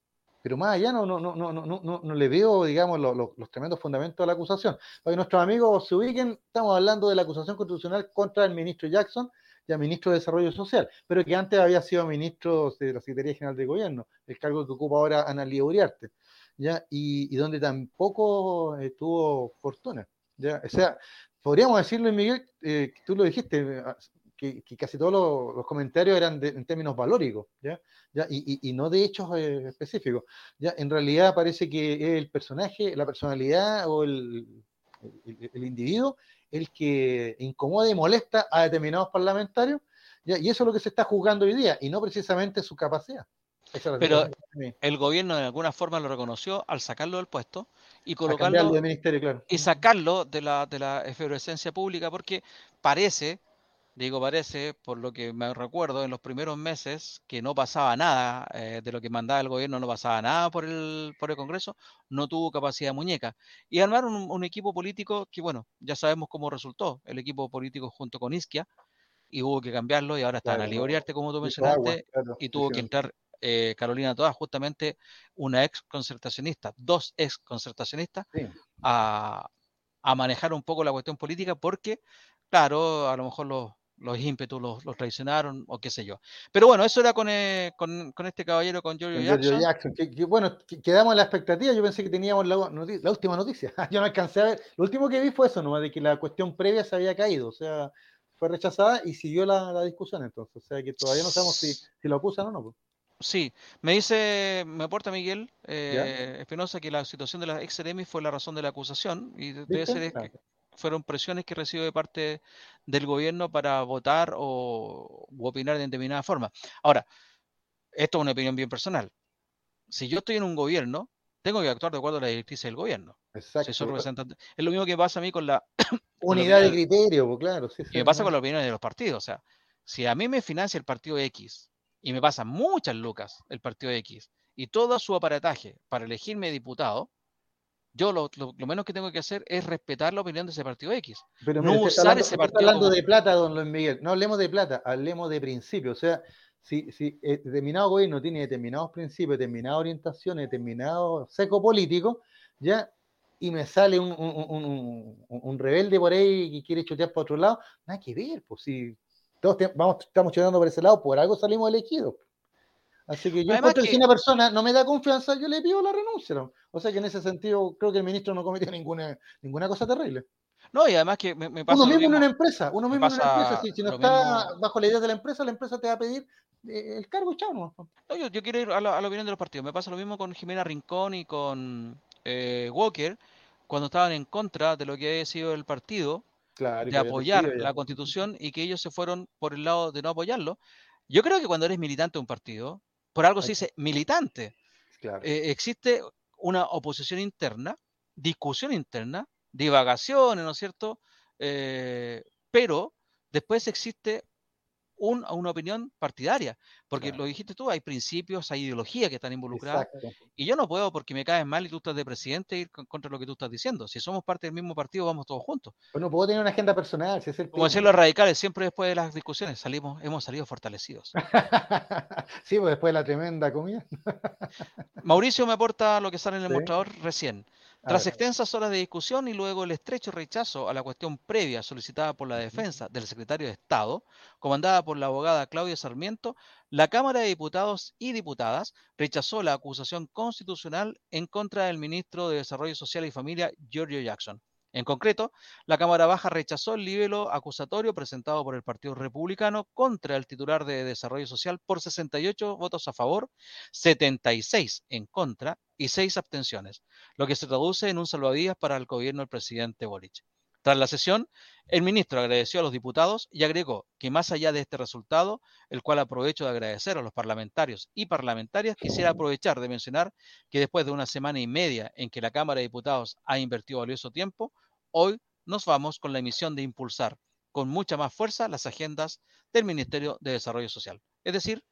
pero más allá no, no, no, no, no, no le veo, digamos, los tremendos fundamentos de la acusación. Para que nuestros amigos se ubiquen, estamos hablando de la acusación constitucional contra el ministro Jackson ya ministro de Desarrollo Social, pero que antes había sido ministro de la Secretaría General de Gobierno, el cargo que ocupa ahora Ana Uriarte, ¿ya? Y, y donde tampoco tuvo fortuna. ¿Ya? O sea, podríamos decirlo, Miguel, eh, tú lo dijiste, ah, que, casi todos los, comentarios eran en términos valóricos, ¿ya? ¿Ya? Y, y, no de hechos eh, específicos. ¿ya? En realidad parece que el personaje, la personalidad o el, el, individuo el que incomoda y molesta a determinados parlamentarios, ¿ya? y eso es lo que se está juzgando hoy día, y no precisamente su capacidad. Pero el gobierno de alguna forma lo reconoció al sacarlo del puesto y colocarlo de ministerio, claro. y sacarlo de la, de la efervescencia pública porque parece, digo parece, por lo que me recuerdo en los primeros meses que no pasaba nada eh, de lo que mandaba el gobierno, no pasaba nada por el, por el Congreso, no tuvo capacidad muñeca. Y armaron un, equipo político que, bueno, ya sabemos cómo resultó, el equipo político junto con Isquia, y hubo que cambiarlo y ahora está en a como tú mencionaste, y tuvo que entrar eh, Carolina Toda, justamente una ex concertacionista, dos ex concertacionistas, a, manejar un poco la cuestión política porque, claro, a lo mejor los, los ímpetus los, traicionaron o qué sé yo. Pero bueno, eso era con, eh, con, este caballero, con Giorgio Jackson. bueno, quedamos en la expectativa, yo pensé que teníamos la, última noticia, yo no alcancé a ver, lo último que vi fue eso, nomás de que la cuestión previa se había caído, o sea, fue rechazada y siguió la, discusión entonces, o sea que todavía no sabemos si, si lo acusan o no. Sí, me dice, me aporta Miguel eh, Espinosa que la situación de la ex fue la razón de la acusación y debe ser que fueron presiones que recibió de parte del gobierno para votar o opinar de determinada forma. Ahora, esto es una opinión bien personal. Si yo estoy en un gobierno, tengo que actuar de acuerdo a la directriz del gobierno. Exacto. Es lo mismo que pasa a mí con la unidad de criterio, pues, claro. Sí, me pasa con las opiniones de los partidos. O sea, si a mí me financia el partido X y me pasa muchas lucas el partido X y todo su aparataje para elegirme diputado, yo lo, menos que tengo que hacer es respetar la opinión de ese partido X. Pero no usar ese partido. hablando de plata, don Luis Miguel. No hablemos de plata, hablemos de principios. O sea, si, si eh, determinado gobierno tiene determinados principios, determinadas orientaciones, determinado seco político, ya, y me sale un, un, un, rebelde por ahí que quiere chutear para otro lado, nada que ver, pues si todos vamos, estamos chutando por ese lado, por algo salimos elegidos. Así que yo encuentro que si una persona no me da confianza, yo le pido la renuncia. O sea que en ese sentido creo que el ministro no cometió ninguna, ninguna cosa terrible. No, y además que me, pasa. Uno mismo, en una empresa, uno mismo en una empresa, si, no está bajo la idea de la empresa, la empresa te va a pedir eh, el cargo, chao. No, yo, yo, quiero ir a la, opinión de los partidos. Me pasa lo mismo con Jimena Rincón y con eh, Walker, cuando estaban en contra de lo que había sido el partido, de apoyar la constitución y que ellos se fueron por el lado de no apoyarlo. Yo creo que cuando eres militante de un partido, por algo se dice militante, eh, existe una oposición interna, discusión interna, divagaciones, ¿no es cierto? Eh, pero después existe un, una opinión partidaria, porque lo dijiste tú, hay principios, hay ideología que están involucradas, y yo no puedo porque me caes mal y tú estás de presidente ir contra lo que tú estás diciendo. Si somos parte del mismo partido, vamos todos juntos. No puedo tener una agenda personal. Si es Como decir los radicales, siempre después de las discusiones salimos, hemos salido fortalecidos. sí, pues después de la tremenda comida. Mauricio me aporta lo que sale en el mostrador recién. Tras extensas horas de discusión y luego el estrecho rechazo a la cuestión previa solicitada por la defensa del secretario de Estado, comandada por la abogada Claudia Sarmiento, la Cámara de Diputados y Diputadas rechazó la acusación constitucional en contra del ministro de Desarrollo Social y Familia, Giorgio Jackson. En concreto, la Cámara Baja rechazó el libelo acusatorio presentado por el Partido Republicano contra el titular de Desarrollo Social por 68 votos a favor, 76 en contra y 6 abstenciones, lo que se traduce en un salvavidas para el gobierno del presidente Boric. Tras la sesión, el ministro agradeció a los diputados y agregó que más allá de este resultado, el cual aprovecho de agradecer a los parlamentarios y parlamentarias, quisiera aprovechar de mencionar que después de una semana y media en que la Cámara de Diputados ha invertido valioso tiempo, hoy nos vamos con la emisión de impulsar con mucha más fuerza las agendas del Ministerio de Desarrollo Social. Es decir,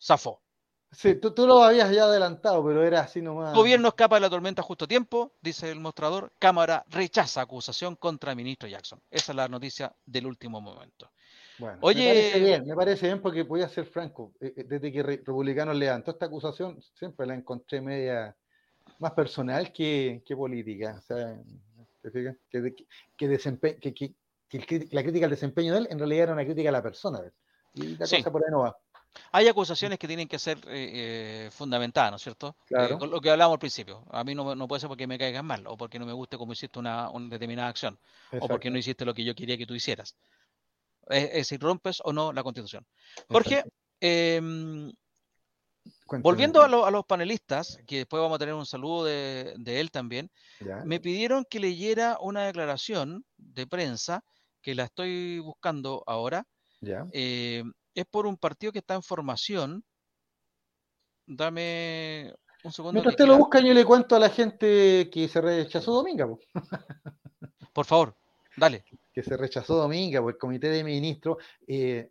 zafó. Sí, tú, tú, lo habías ya adelantado, pero era así nomás. Gobierno escapa de la tormenta justo a tiempo, dice el mostrador. Cámara rechaza acusación contra el ministro Jackson. Esa es la noticia del último momento. Bueno, Oye, me parece bien, me parece bien porque voy a ser franco. Eh, eh, desde que Republicanos levantó esta acusación, siempre la encontré media más personal que, que política. O sea, que, que, que, la crítica al desempeño de él en realidad era una crítica a la persona. Y la cosa por ahí no va. Hay acusaciones que tienen que ser eh, eh, fundamentadas, ¿no es cierto? Claro. Eh, lo que hablamos al principio. A mí no, no, puede ser porque me caigas mal, o porque no me guste cómo hiciste una, determinada acción, o porque no hiciste lo que yo quería que tú hicieras. Es, si rompes o no la constitución. Jorge, em, volviendo a, los panelistas, que después vamos a tener un saludo de, él también, me pidieron que leyera una declaración de prensa, que la estoy buscando ahora. Ya es por un partido que está en formación. Dame un segundo. Mientras te lo buscan, yo le cuento a la gente que se rechazó Dominga. Por favor, dale. Que se rechazó Dominga por el comité de ministros. Eh,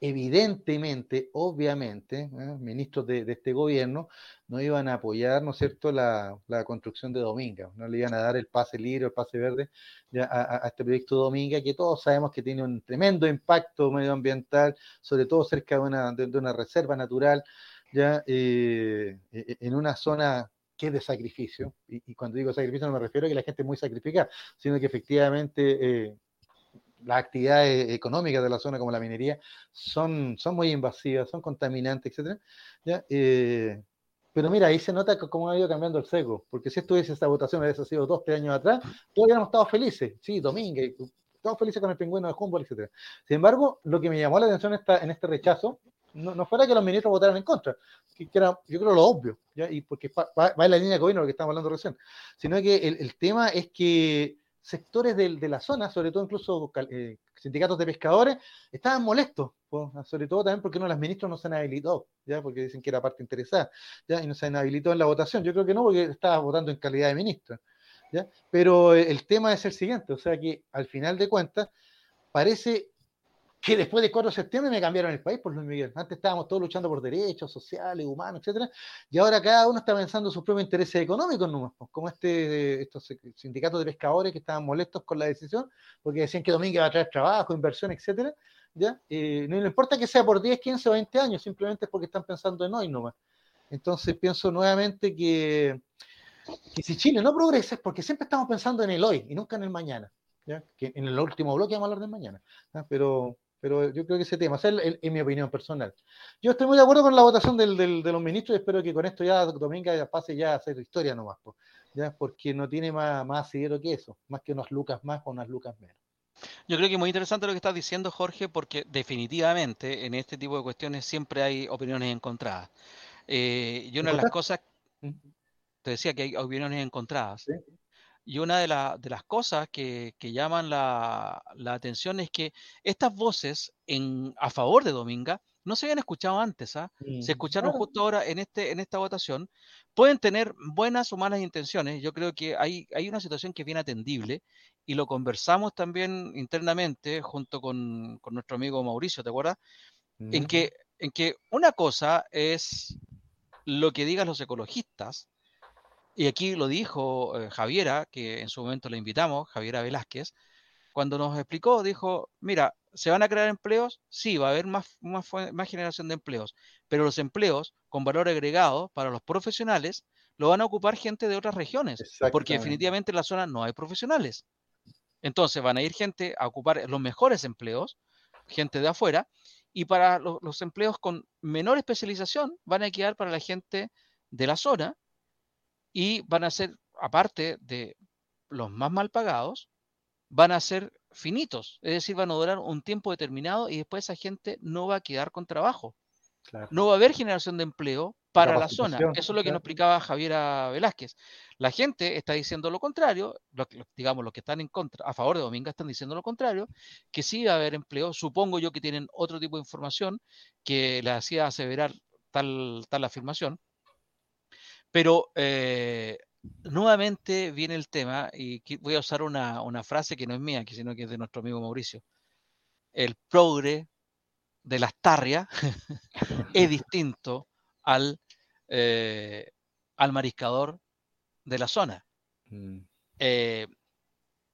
evidentemente, obviamente, ¿eh? ministros de, este gobierno no iban a apoyar, ¿no es cierto?, la, construcción de Dominga, no le iban a dar el pase libre, el pase verde a, este proyecto Dominga, que todos sabemos que tiene un tremendo impacto medioambiental, sobre todo cerca de una, reserva natural, ya eh, e, en una zona que es de sacrificio, y, cuando digo sacrificio no me refiero a que la gente es muy sacrificada, sino que efectivamente... Eh, las actividades económicas de la zona, como la minería, son, son muy invasivas, son contaminantes, etc. Eh, pero mira, ahí se nota cómo ha ido cambiando el seco, porque si estuviese esta votación hubiese sido dos, tres años atrás, todavía hemos estado felices, sí, Domingo, estamos felices con el pingüino de Humboldt, etc. Sin embargo, lo que me llamó la atención esta, en este rechazo, no, no, fuera que los ministros votaran en contra, que, era, yo creo, lo obvio, ¿ya? y porque va, va, en la línea de gobierno, lo que estamos hablando recién, sino que el, el tema es que sectores de, de, la zona, sobre todo incluso eh, sindicatos de pescadores, estaban molestos, sobre todo también porque no las ministros no se han habilitado, ¿ya? porque dicen que era parte interesada, ¿ya? y no se han habilitado en la votación. Yo creo que no, porque estaba votando en calidad de ministro. ¿ya? Pero el tema es el siguiente, o sea que al final de cuentas parece que después de 4 de septiembre me cambiaron el país por Luis Miguel. Antes estábamos todos luchando por derechos sociales, humanos, etcétera, y ahora cada uno está pensando sus propios intereses económicos nomás, pues, como este, estos sindicatos de pescadores que estaban molestos con la decisión, porque decían que Domingo iba a traer trabajo, inversión, etcétera. Eh, no importa que sea por 10, 15 o 20 años, simplemente es porque están pensando en hoy nomás. Entonces pienso nuevamente que, si Chile no progresa es porque siempre estamos pensando en el hoy y nunca en el mañana. ¿ya? Que en el último bloque vamos a hablar del mañana. Pero pero yo creo que ese tema, esa es, mi opinión personal. Yo estoy muy de acuerdo con la votación del, de los ministros y espero que con esto ya Dominga pase ya a hacer historia nomás, ¿ya? porque no tiene más, más que eso, más que unas lucas más o unas lucas menos. Yo creo que es muy interesante lo que estás diciendo, Jorge, porque definitivamente en este tipo de cuestiones siempre hay opiniones encontradas. Eh, y una de las cosas, mm. te decía que hay opiniones encontradas. ¿Sí? Y una de, de las cosas que, llaman la, atención es que estas voces en, a favor de Dominga no se habían escuchado antes, ¿ah? se escucharon justo ahora en, este, en esta votación. Pueden tener buenas o malas intenciones, yo creo que hay, hay una situación que es bien atendible y lo conversamos también internamente junto con, con nuestro amigo Mauricio, ¿te acuerdas? En, que, en que una cosa es lo que digan los ecologistas, y aquí lo dijo eh, Javiera, que en su momento le invitamos, Javiera Velázquez, cuando nos explicó, dijo, mira, ¿se van a crear empleos? Sí, va a haber más, más, más generación de empleos, pero los empleos con valor agregado para los profesionales lo van a ocupar gente de otras regiones, porque definitivamente en la zona no hay profesionales. Entonces van a ir gente a ocupar los mejores empleos, gente de afuera, y para los, empleos con menor especialización van a quedar para la gente de la zona y van a ser, aparte de los más mal pagados, van a ser finitos, es decir, van a durar un tiempo determinado y después esa gente no va a quedar con trabajo. No va a haber generación de empleo para la zona. Eso es lo que nos explicaba Javiera Velázquez. La gente está diciendo lo contrario, digamos, los que están en contra, a favor de Dominga están diciendo lo contrario, que sí va a haber empleo. Supongo yo que tienen otro tipo de información que le hacía aseverar tal, tal afirmación. Pero eh, nuevamente viene el tema, y voy a usar una, una frase que no es mía, sino que es de nuestro amigo Mauricio. El progre de las tarrias es distinto al, eh, al mariscador de la zona. Mm. Eh,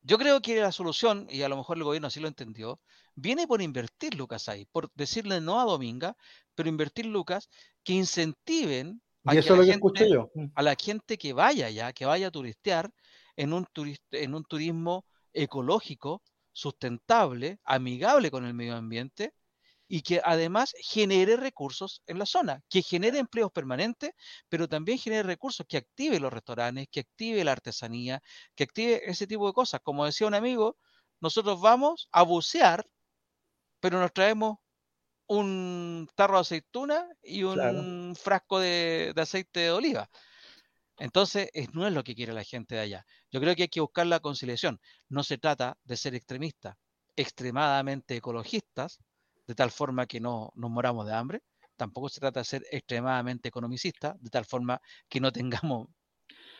yo creo que la solución, y a lo mejor el gobierno así lo entendió, viene por invertir Lucas ahí, por decirle no a Dominga, pero invertir Lucas, que incentiven a, eso la gente, yo. A la gente que vaya allá, que vaya a turistear en un, en un turismo ecológico, sustentable, amigable con el medio ambiente, y que además genere recursos en la zona, que genere empleos permanentes, pero también genere recursos que active los restaurantes, que active la artesanía, que active ese tipo de cosas. Como decía un amigo, nosotros vamos a bucear, pero nos traemos un tarro de aceituna y un frasco de, aceite de oliva. Entonces, no es lo que quiere la gente de allá. Yo creo que hay que buscar la conciliación. No se trata de ser extremistas, extremadamente ecologistas, de tal forma que no nos moramos de hambre. Tampoco se trata de ser extremadamente economicista, de tal forma que no tengamos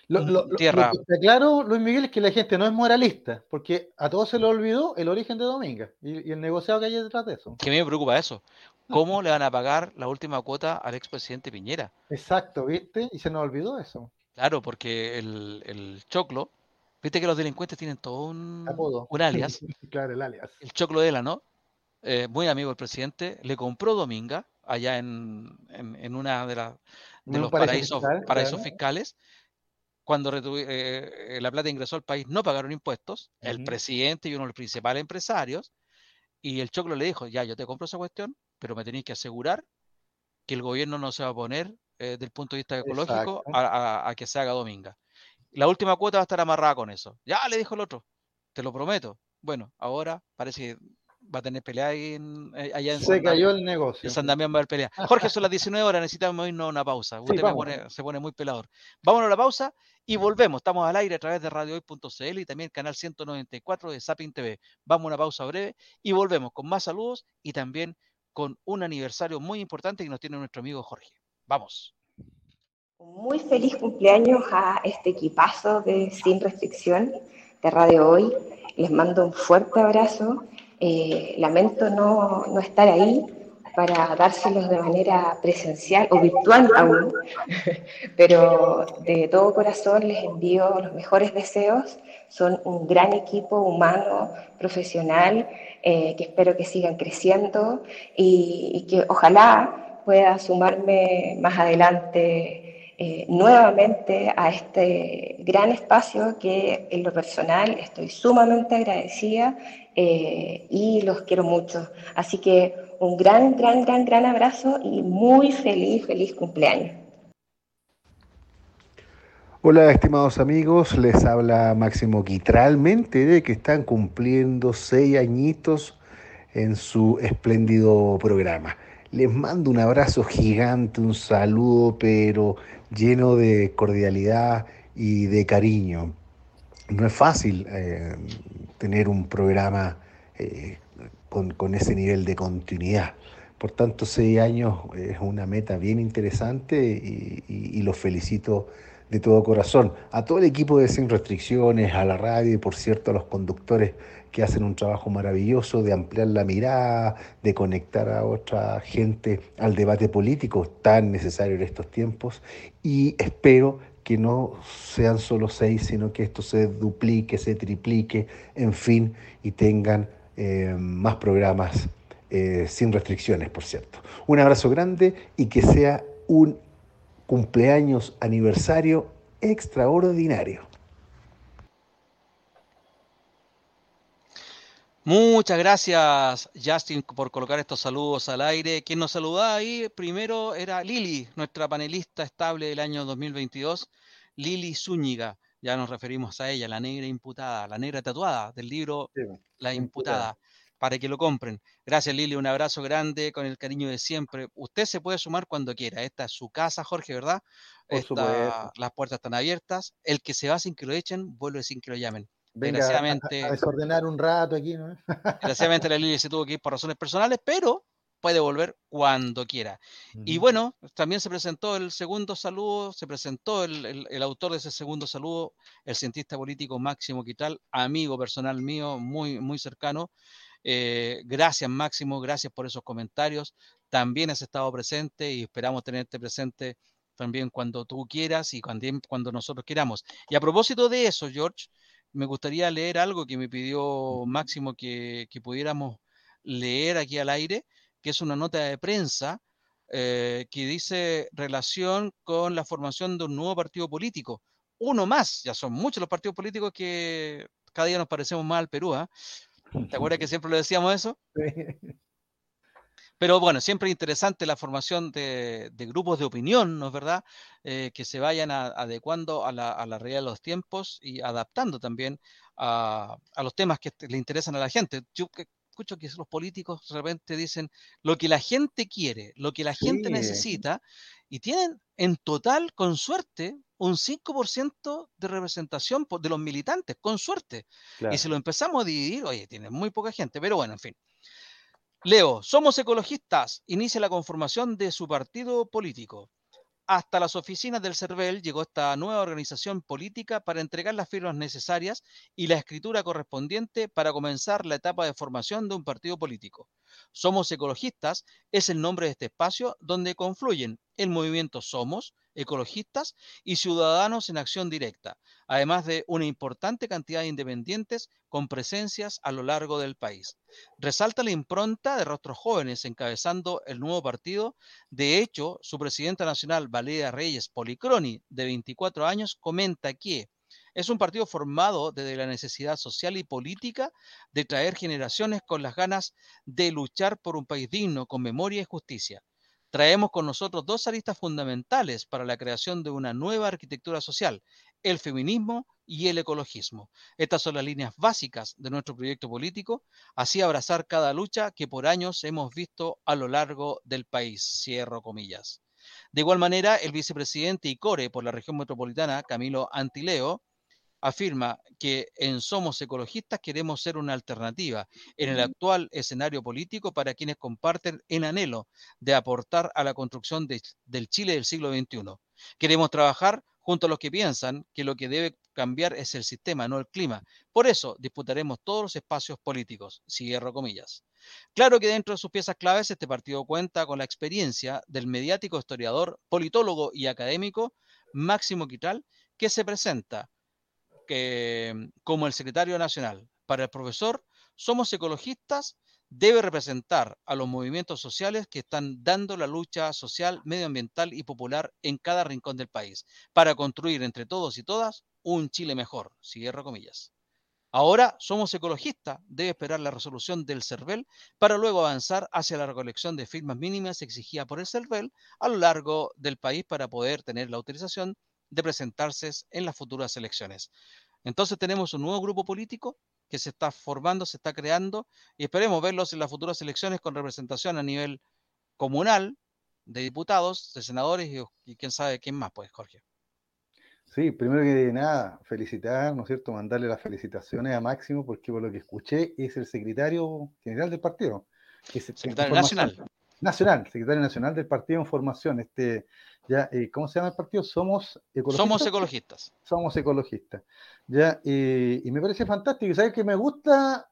lo, tierra. que está claro, Luis Miguel, es que la gente no es moralista, porque a todos se le olvidó el origen de Dominga y, el negociado que hay detrás de eso. Que a mí me preocupa eso. ¿Cómo le van a pagar la última cuota al expresidente Piñera? Exacto, ¿viste? Y se nos olvidó eso. Claro, porque el, el choclo, viste que los delincuentes tienen todo un, un alias. claro, el alias. El choclo de la, ¿no? Eh, muy amigo del presidente, le compró Dominga allá en, en, una de, de los paraísos, paraísos fiscales. Cuando eh, la plata ingresó al país, no pagaron impuestos. El presidente y uno de los principales empresarios. Y el Choclo le dijo: Ya, yo te compro esa cuestión, pero me tenéis que asegurar que el gobierno no se va a poner desde eh, el punto de vista ecológico a, a, que se haga Dominga. La última cuota va a estar amarrada con eso. Ya, le dijo el otro, te lo prometo. Bueno, ahora parece que va a tener pelea ahí en, eh, allá en Se cayó el negocio. En San Damián va a haber pelea. Jorge, son las 19 horas, necesitamos irnos a una pausa. Usted se pone muy pelador. Vámonos a la pausa y volvemos. Estamos al aire a través de radiohoy.cl y también canal 194 de Sapin TV. Vamos a una pausa breve y volvemos con más saludos y también con un aniversario muy importante que nos tiene nuestro amigo Jorge. Vamos. Muy feliz cumpleaños a este equipazo de Sin Restricción de Radio Hoy. Les mando un fuerte abrazo eh, lamento no, no, estar ahí para dárselos de manera presencial o virtual aún, pero de todo corazón les envío los mejores deseos. Son un gran equipo humano, profesional, eh, que espero que sigan creciendo y, y que ojalá pueda sumarme más adelante eh, nuevamente a este gran espacio que en lo personal estoy sumamente agradecida eh, y los quiero mucho. Así que un gran, gran, gran, gran abrazo y muy feliz, feliz cumpleaños. Hola estimados amigos, les habla Máximo Quitralmente de que están cumpliendo seis añitos en su espléndido programa. Les mando un abrazo gigante, un saludo, pero lleno de cordialidad y de cariño. No es fácil eh, tener un programa eh, con, ese nivel de continuidad. Por tanto, seis años es una meta bien interesante y, los felicito de todo corazón. A todo el equipo de Sin Restricciones, a la radio y por cierto a los conductores que hacen un trabajo maravilloso de ampliar la mirada, de conectar a otra gente al debate político tan necesario en estos tiempos y espero que no sean solo seis, sino que esto se duplique, se triplique, en fin, y tengan eh, más programas eh, sin restricciones, por cierto. Un abrazo grande y que sea un cumpleaños aniversario extraordinario. Muchas gracias, Justin, por colocar estos saludos al aire. Quien nos saludaba ahí primero era Lili, nuestra panelista estable del año 2022, Lili Zúñiga. Ya nos referimos a ella, la negra imputada, la negra tatuada del libro La imputada, para que lo compren. Gracias, Lili. Un abrazo grande con el cariño de siempre. Usted se puede sumar cuando quiera. Esta es su casa, Jorge, ¿verdad? las puertas están abiertas. El que se va sin que lo echen, vuelve sin que lo llamen. Desgraciadamente, a, desordenar un rato aquí, ¿no? desgraciadamente la Lili se tuvo que ir por razones personales, pero puede volver cuando quiera. Y bueno, también se presentó el segundo saludo, se presentó el, autor de ese segundo saludo, el cientista político Máximo Quital, amigo personal mío, muy, muy cercano. Eh, gracias Máximo, gracias por esos comentarios. También has estado presente y esperamos tenerte presente también cuando tú quieras y cuando, cuando nosotros queramos. Y a propósito de eso, George, me gustaría leer algo que me pidió Máximo que, pudiéramos leer aquí al aire, que es una nota de prensa eh, que dice relación con la formación de un nuevo partido político. Uno más, ya son muchos los partidos políticos que cada día nos parecemos más al Perú. ¿ah? ¿Te acuerdas que siempre lo decíamos eso? Pero bueno, siempre interesante la formación de, grupos de opinión, ¿no es verdad? Eh, que se vayan adecuando a la, a la, realidad de los tiempos y adaptando también a, los temas que le interesan a la gente. Yo escucho que los políticos de repente dicen lo que la gente quiere, lo que la gente necesita, y tienen en total, con suerte, un 5% de representación de los militantes, con suerte. Y si lo empezamos a dividir, oye, tiene muy poca gente, pero bueno, en fin. Leo, somos ecologistas. Inicia la conformación de su partido político. Hasta las oficinas del CERVEL llegó esta nueva organización política para entregar las firmas necesarias y la escritura correspondiente para comenzar la etapa de formación de un partido político. Somos Ecologistas es el nombre de este espacio donde confluyen el movimiento Somos, ecologistas y ciudadanos en acción directa, además de una importante cantidad de independientes con presencias a lo largo del país. Resalta la impronta de rostros jóvenes encabezando el nuevo partido. De hecho, su presidenta nacional, Valeria Reyes Policroni, de 24 años, comenta que es un partido formado desde la necesidad social y política de traer generaciones con las ganas de luchar por un país digno, con memoria y justicia. Traemos con nosotros dos aristas fundamentales para la creación de una nueva arquitectura social, el feminismo y el ecologismo. Estas son las líneas básicas de nuestro proyecto político, así abrazar cada lucha que por años hemos visto a lo largo del país. Cierro comillas. De igual manera, el vicepresidente y core por la región metropolitana, Camilo Antileo, afirma que en Somos Ecologistas queremos ser una alternativa en el actual escenario político para quienes comparten el anhelo de aportar a la construcción del Chile del siglo XXI. Queremos trabajar junto a los que piensan que lo que debe cambiar es el sistema, no el clima. Por eso disputaremos todos los espacios políticos, cierro comillas. Claro que dentro de sus piezas claves este partido cuenta con la experiencia del mediático historiador, politólogo y académico Máximo Quitral, que se presenta que, como el secretario nacional. Para el profesor, somos ecologistas, debe representar a los movimientos sociales que están dando la lucha social, medioambiental y popular en cada rincón del país, para construir entre todos y todas un Chile mejor. Ahora somos ecologistas, debe esperar la resolución del CERVEL para luego avanzar hacia la recolección de firmas mínimas exigida por el CERVEL a lo largo del país para poder tener la autorización de presentarse en las futuras elecciones. Entonces tenemos un nuevo grupo político que se está formando, se está creando y esperemos verlos en las futuras elecciones con representación a nivel comunal de diputados, de senadores y, quién sabe quién más, pues, Jorge. Sí, primero que nada, felicitar, ¿no es cierto? Mandarle las felicitaciones a Máximo, porque por lo que escuché es el secretario general del partido. secretario nacional. Nacional, secretario nacional del partido en formación. Este, ya, eh, ¿Cómo se llama el partido? Somos ecologistas. Somos ecologistas. Somos ecologistas. Ya, y me parece fantástico. ¿Sabes que me gusta?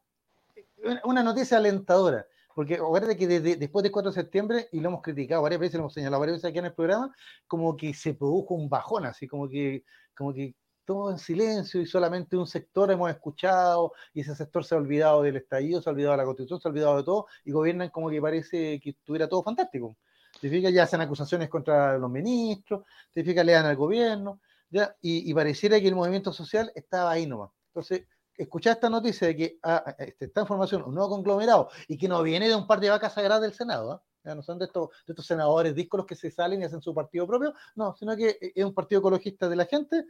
Una noticia alentadora. Porque acuérdate que desde, después del 4 de septiembre, y lo hemos criticado varias veces, lo hemos señalado varias veces aquí en el programa, como que se produjo un bajón, así como que, como que todo en silencio y solamente un sector hemos escuchado y ese sector se ha olvidado del estallido, se ha olvidado de la constitución, se ha olvidado de todo y gobiernan como que parece que estuviera todo fantástico. Significa ya hacen acusaciones contra los ministros, significa le dan al gobierno, ya, y, pareciera que el movimiento social estaba ahí nomás. Entonces, escuchar esta noticia de que ah, ah este, esta información, un nuevo conglomerado, y que no viene de un par de vacas sagradas del Senado, ¿ah? no son de estos, de estos senadores díscolos que se salen y hacen su partido propio, no, sino que es un partido ecologista de la gente,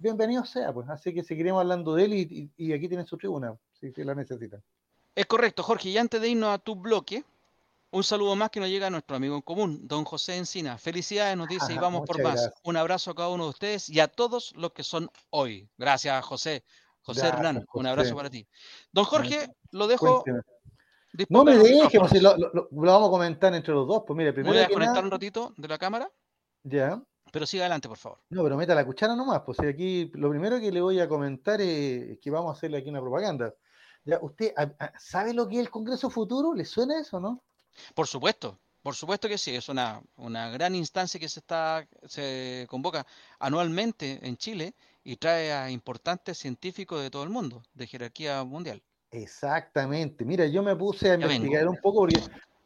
bienvenido sea, pues. Así que seguiremos hablando de él y, aquí tienen su tribuna, si, la necesitan. Es correcto, Jorge. Y antes de irnos a tu bloque, un saludo más que nos llega a nuestro amigo en común, don José Encina. Felicidades, nos dice, y vamos por más. Un abrazo a cada uno de ustedes y a todos los que son hoy. Gracias, José. José Hernán, un abrazo para ti. Don Jorge, lo dejo. No me dejes, pues, lo, lo, vamos a comentar entre los dos. Pues mire, primero. Voy a desconectar un ratito de la cámara. Ya. Pero siga adelante, por favor. No, pero meta la cuchara nomás. Pues aquí lo primero que le voy a comentar es que vamos a hacerle aquí una propaganda. ¿Ya? ¿Usted sabe lo que es el Congreso Futuro? ¿Le suena eso, no? Por supuesto, por supuesto que sí. Es una, una gran instancia que se, está, se convoca anualmente en Chile y trae a importantes científicos de todo el mundo, de jerarquía mundial. Exactamente. Mira, yo me puse a investigar un poco porque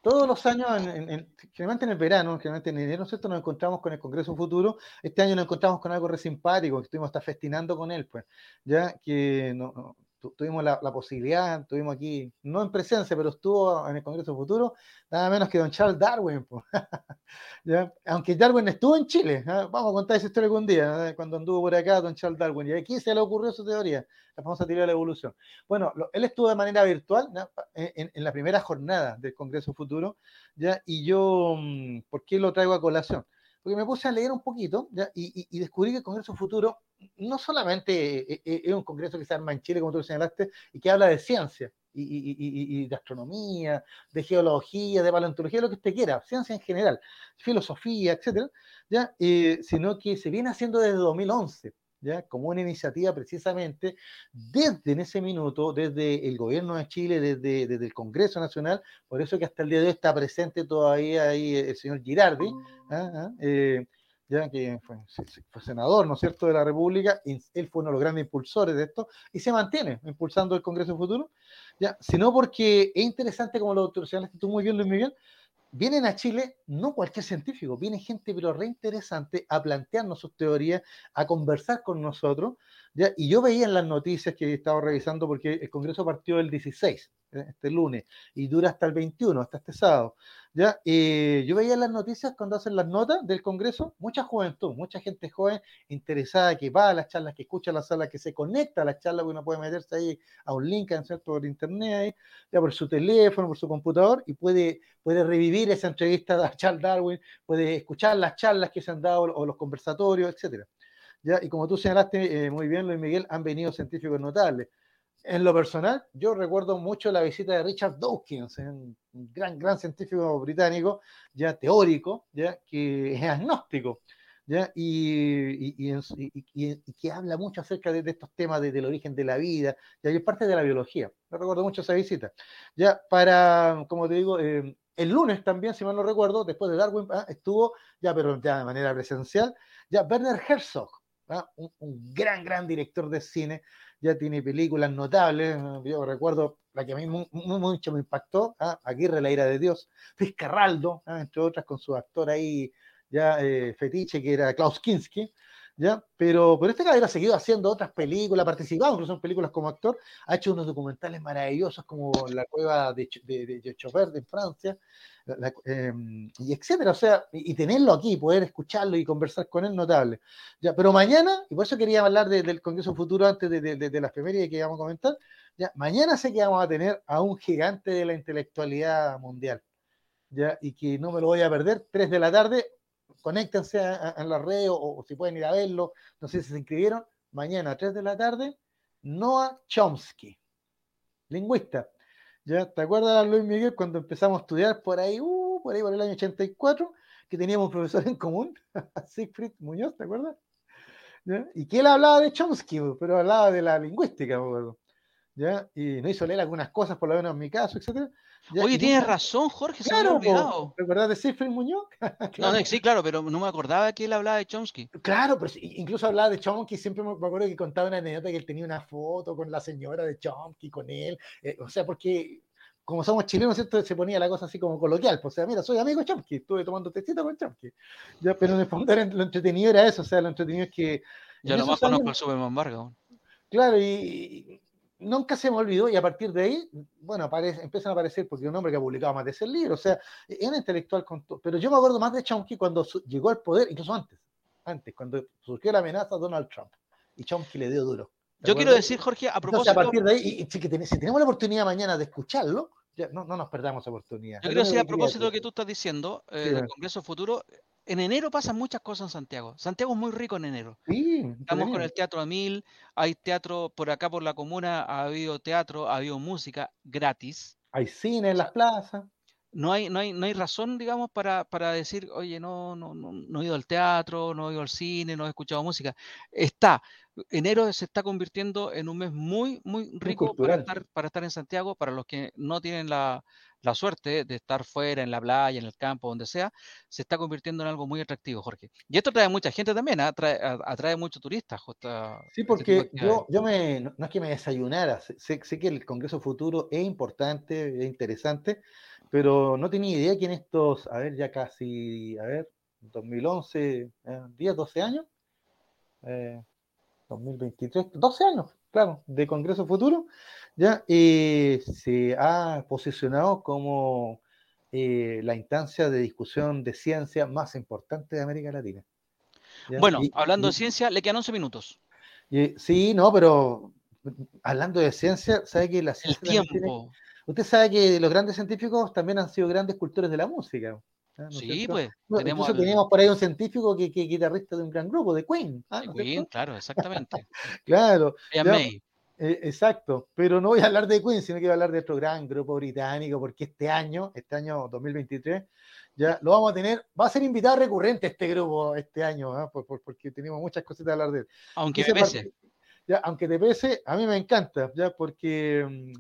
todos los años, en, generalmente en el verano, generalmente en enero, ¿cierto? Nos encontramos con el Congreso Futuro. Este año nos encontramos con algo re simpático, que estuvimos hasta festinando con él, pues, ya que no, tuvimos la, posibilidad, tuvimos aquí, no en presencia, pero estuvo en el Congreso Futuro, nada menos que don Charles Darwin. Aunque Darwin estuvo en Chile, ¿ah? vamos a contar esa historia algún día, ¿eh? cuando anduvo por acá don Charles Darwin, y aquí se le ocurrió su teoría, la famosa teoría de la evolución. Bueno, él estuvo de manera virtual en, la primera jornada del Congreso Futuro, ¿ya? y yo, mm, ¿por qué lo traigo a colación? Porque me puse a leer un poquito Y, descubrí que el Congreso Futuro no solamente eh, eh, es un congreso que se arma en Chile, como tú señalaste, y que habla de ciencia y, de astronomía, de geología, de paleontología, lo que usted quiera, ciencia en general, filosofía, etcétera, ¿ya? Eh, sino que se viene haciendo desde 2011. ¿Ya? como una iniciativa precisamente desde en ese minuto, desde el gobierno de Chile, desde, el Congreso Nacional, por eso que hasta el día de hoy está presente todavía ahí el señor Girardi, ¿ah? ¿Ah? ya que fue, senador, ¿no es cierto?, de la República, él fue uno de los grandes impulsores de esto, y se mantiene impulsando el Congreso Futuro, ya, sino porque es interesante, como lo señalaste tú muy bien, Luis Miguel, vienen a Chile no cualquier científico, viene gente pero re interesante a plantearnos sus teorías, a conversar con nosotros, y yo veía en las noticias que he estado revisando, porque el Congreso partió el 16, ¿eh? este lunes, y dura hasta el 21, hasta este sábado, ¿ya? Eh, yo veía en las noticias cuando hacen las notas del Congreso, mucha juventud, mucha gente joven interesada que va a las charlas, que escucha las salas, que se conecta a las charlas, uno puede meterse ahí a un link, ¿cierto? Por internet, ya por su teléfono, por su computador, y puede, puede revivir esa entrevista de Charles Darwin, puede escuchar las charlas que se han dado o los conversatorios, etcétera. ¿Ya? Y como tú señalaste eh, muy bien, Luis Miguel, han venido científicos notables. En lo personal, yo recuerdo mucho la visita de Richard Dawkins, un gran, gran científico británico, ya teórico, ya que es agnóstico, ¿ya? Y, que habla mucho acerca de, estos temas del origen de la vida, ya y es parte de la biología. No recuerdo mucho esa visita. Ya para, como te digo, eh, el lunes también, si mal no recuerdo, después de Darwin, ah, estuvo ya, pero ya de manera presencial, ya Werner Herzog, ¿ah? un, gran, gran director de cine, ya tiene películas notables. Yo recuerdo la que a mí mucho me impactó, ¿ah? Aguirre, la ira de Dios, Fiscarraldo, ¿ah? entre otras, con su actor ahí ya eh, fetiche, que era Klaus Kinski. ¿Ya? Pero, pero este caballero ha seguido haciendo otras películas, ha participado incluso en películas como actor, ha hecho unos documentales maravillosos como La cueva de, de, de, de en Francia, Em, y etcétera, o sea, y, tenerlo aquí, poder escucharlo y conversar con él, notable. Ya, pero mañana, y por eso quería hablar del Congreso Futuro antes de, las primeras que íbamos a comentar, ya, mañana sé que vamos a tener a un gigante de la intelectualidad mundial, ya, y que no me lo voy a perder, 3 de la tarde, conéctense en la red o, si pueden ir a verlo, no sé si se inscribieron, mañana a 3 de la tarde, Noah Chomsky, lingüista, ¿Ya? ¿Te acuerdas, Luis Miguel, cuando empezamos a estudiar por ahí, uh, por ahí por el año 84, que teníamos un profesor en común, Siegfried Muñoz, ¿te acuerdas? Y que él hablaba de Chomsky, pero hablaba de la lingüística, me acuerdo. ¿Ya? Y nos hizo leer algunas cosas, por lo menos en mi caso, Oye, tienes razón, Jorge, se claro, me había olvidado. ¿Te de Siegfried Muñoz? claro. no, sí, claro, pero no me acordaba que él hablaba de Chomsky. Claro, pero incluso hablaba de Chomsky, siempre me acuerdo que contaba una anécdota que él tenía una foto con la señora de Chomsky, con él, eh, o sea, porque como somos chilenos, ¿cierto? se ponía la cosa así como coloquial. Pues, o sea, mira, soy amigo de Chomsky, estuve tomando tecito con Chomsky. Ya, pero en el fondo lo entretenido era eso, o sea, lo entretenido es que. Ya nomás conozco al Superman Vargas. Claro, y, nunca se me olvidó, y a partir de ahí, bueno, aparece, empiezan a aparecer, porque es un hombre que ha publicado más de ese libro, o sea, es un intelectual con todo. Pero yo me acuerdo más de Chomsky cuando llegó al poder, incluso antes, antes, cuando surgió la amenaza a Donald Trump, y Chomsky le dio duro. Yo quiero decir, Jorge, a propósito. a partir de ahí, y, si tenemos la oportunidad mañana de escucharlo, no, no, nos perdamos oportunidad. Yo quiero decir, a propósito de lo que tú estás diciendo, eh, del Congreso Futuro, en enero pasan muchas cosas en Santiago. Santiago es muy rico en enero. Estamos con el Teatro Amil, hay teatro por acá por la comuna, ha habido teatro, ha habido música gratis. Hay cine en las plazas. No hay, no hay, no hay razón, digamos, para, para decir, oye, no, no, no, no he ido al teatro, no he ido al cine, no he escuchado música. Está enero se está convirtiendo en un mes muy, muy rico para estar, para estar en Santiago, para los que no tienen la, suerte de estar fuera, en la playa, en el campo, donde sea, se está convirtiendo en algo muy atractivo, Jorge. Y esto trae mucha gente también, ¿ah? atrae, atrae muchos turistas. sí, este porque yo, yo me, no, es que me desayunara, sé, que el Congreso Futuro es importante, es interesante, pero no tenía idea que en estos, a ver, ya casi, a ver, 2011, 10, 12 años, eh, 2023, 12 años, claro, de Congreso Futuro, ya eh, se ha posicionado como eh, la instancia de discusión de ciencia más importante de América Latina. Bueno, hablando de ciencia, le quedan 11 minutos. sí, no, pero hablando de ciencia, sabe que la ciencia... El tiempo. usted sabe que los grandes científicos también han sido grandes cultores de la música. ¿Ah, sí, pues. tenemos teníamos por ahí un científico que, es guitarrista de un gran grupo, de Queen. ¿ah? Queen, claro, exactamente. claro. Eh, exacto, pero no voy a hablar de Queen, sino que voy a hablar de otro gran grupo británico, porque este año, este año 2023, ya lo vamos a tener, va a ser invitado recurrente este grupo este año, ¿ah? porque tenemos muchas cositas a hablar de él. Aunque te pese. Ya, aunque te pese, a mí me encanta, ya porque mm,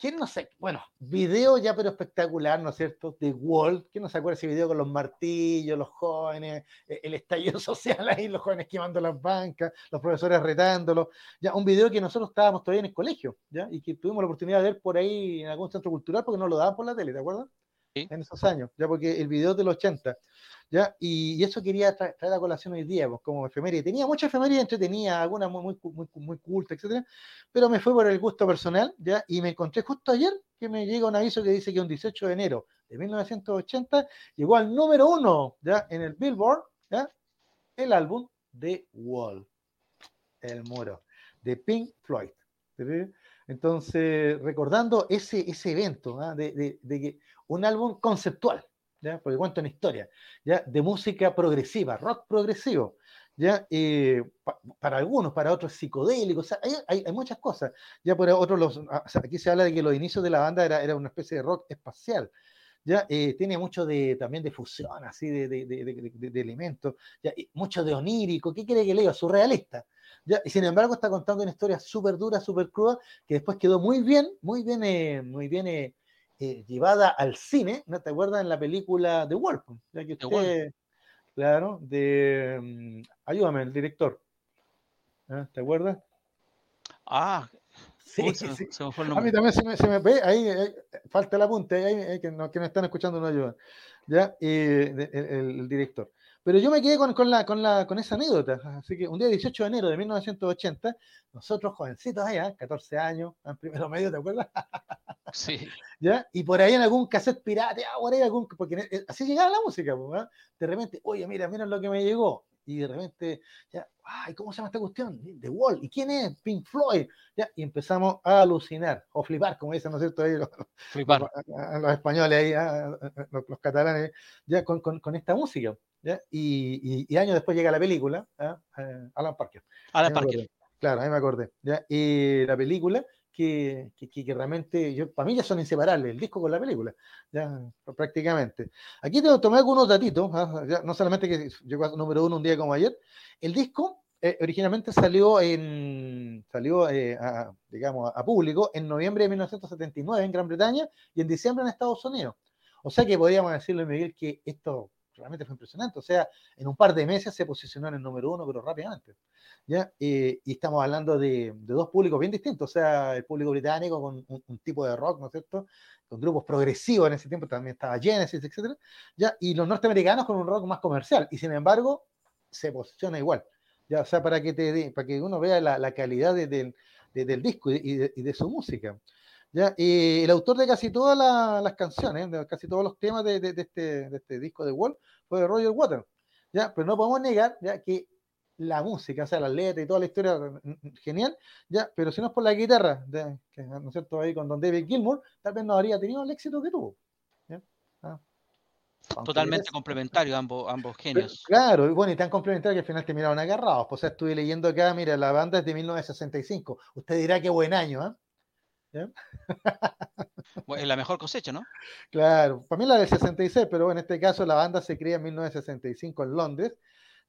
¿Quién no sé? Bueno, video ya pero espectacular, ¿no es cierto? De Wall, ¿quién no se acuerda ese video con los martillos, los jóvenes, e, el estallido social ahí, los jóvenes quemando las bancas, los profesores retándolos? Ya, un video que nosotros estábamos todavía en el colegio, ¿ya? Y que tuvimos la oportunidad de ver por ahí en algún centro cultural porque no lo daban por la tele, ¿te acuerdas? Sí. En esos años, ya porque el video de los 80. ¿Ya? Y, eso quería traer a colación hoy día, pues, como efeméride. Tenía muchas efemérides entretenidas, algunas muy, muy, muy, muy cultas, etcétera, pero me fue por el gusto personal, ¿ya? Y me encontré justo ayer que me llega un aviso que dice que un 18 de enero de 1980 llegó al número uno, ¿ya? En el Billboard, ¿ya? El álbum de Wall, El Muro, de Pink Floyd. Entonces, recordando ese, ese evento, de, de, de que un álbum conceptual, porque cuento una historia, ¿ya? de música progresiva, rock progresivo, ¿ya? Eh, para algunos, para otros psicodélicos, hay, hay, muchas cosas. Ya por otros, ah, aquí se habla de que los inicios de la banda era, era una especie de rock espacial. ¿ya? Eh, tiene mucho de, también de fusión, así, de, de, de elementos, ¿ya? mucho de onírico, ¿qué quiere que lea? Surrealista. ¿ya? Y sin embargo está contando una historia súper dura, súper cruda, que después quedó muy bien, muy bien, eh, muy bien eh, llevada al cine, ¿no te acuerdas en la película The Wolf? Ya que usted, claro, de mm, ayúdame, el director. ¿Ah? ¿Te acuerdas? Ah, sí, sí. A mí también se me, se me ve, ahí, falta el apunte, ahí, que, no, que me están escuchando no ayudan. ¿Ya? el, el, director. Pero yo me quedé con, con, la, con, la, con esa anécdota. Así que un día 18 de enero de 1980, nosotros jovencitos allá, 14 años, en primero medio, ¿te acuerdas? Sí. ¿Ya? Y por ahí en algún cassette pirata, por ahí algún, porque eh, así llegaba la música, de repente, oye, mira, mira lo que me llegó. Y de repente, ya, ay, ¿cómo se llama esta cuestión? The Wall. ¿Y quién es? Pink Floyd. ¿Ya? Y empezamos a alucinar, o flipar, como dicen, ¿no es cierto? Ahí los, flipar. Los, españoles, ahí, los, los, catalanes, ya con, con, con esta música. ¿Ya? Y, y, años después llega la película, ¿ya? Eh, Alan Parker. Alan Parker. Claro, ahí me acordé. ¿ya? Y la película que, que, que realmente, yo, para mí ya son inseparables, el disco con la película, ya prácticamente. Aquí te tomé algunos datitos, ¿ah? Ya, no solamente que llegó a número uno un día como ayer, el disco eh, originalmente salió en salió eh, a, digamos a público en noviembre de 1979 en Gran Bretaña y en diciembre en Estados Unidos. O sea que podríamos decirle, Miguel, que esto realmente fue impresionante. O sea, en un par de meses se posicionó en el número uno, pero rápidamente. ¿ya? Eh, y estamos hablando de, de, dos públicos bien distintos. O sea, el público británico con un, un, tipo de rock, ¿no es cierto? Con grupos progresivos en ese tiempo, también estaba Genesis, etcétera. ¿ya? Y los norteamericanos con un rock más comercial. Y sin embargo, se posiciona igual. Ya, o sea, para que, te, para que uno vea la, la calidad de, de, del disco y de, y de su música. ¿Ya? Y el autor de casi todas la, las canciones, de casi todos los temas de, de, de, este, de este disco de Wall, fue Roger Waters. ¿ya? Pero no podemos negar ¿ya? que la música, o sea, las letras y toda la historia, genial, ¿ya? pero si no es por la guitarra, de, que, ¿no es cierto? Ahí con Don David Gilmour, tal vez no habría tenido el éxito que tuvo. ¿ya? Ah. Totalmente es, complementario ambos, ambos genios. Pero, claro, y bueno, y tan complementario que al final terminaron agarrados. Pues o sea, estuve leyendo acá, mira, la banda es de 1965. Usted dirá qué buen año, ¿eh? ¿Ya? bueno, es la mejor cosecha, ¿no? Claro, para mí la del 66, pero en este caso la banda se crea en 1965 en Londres,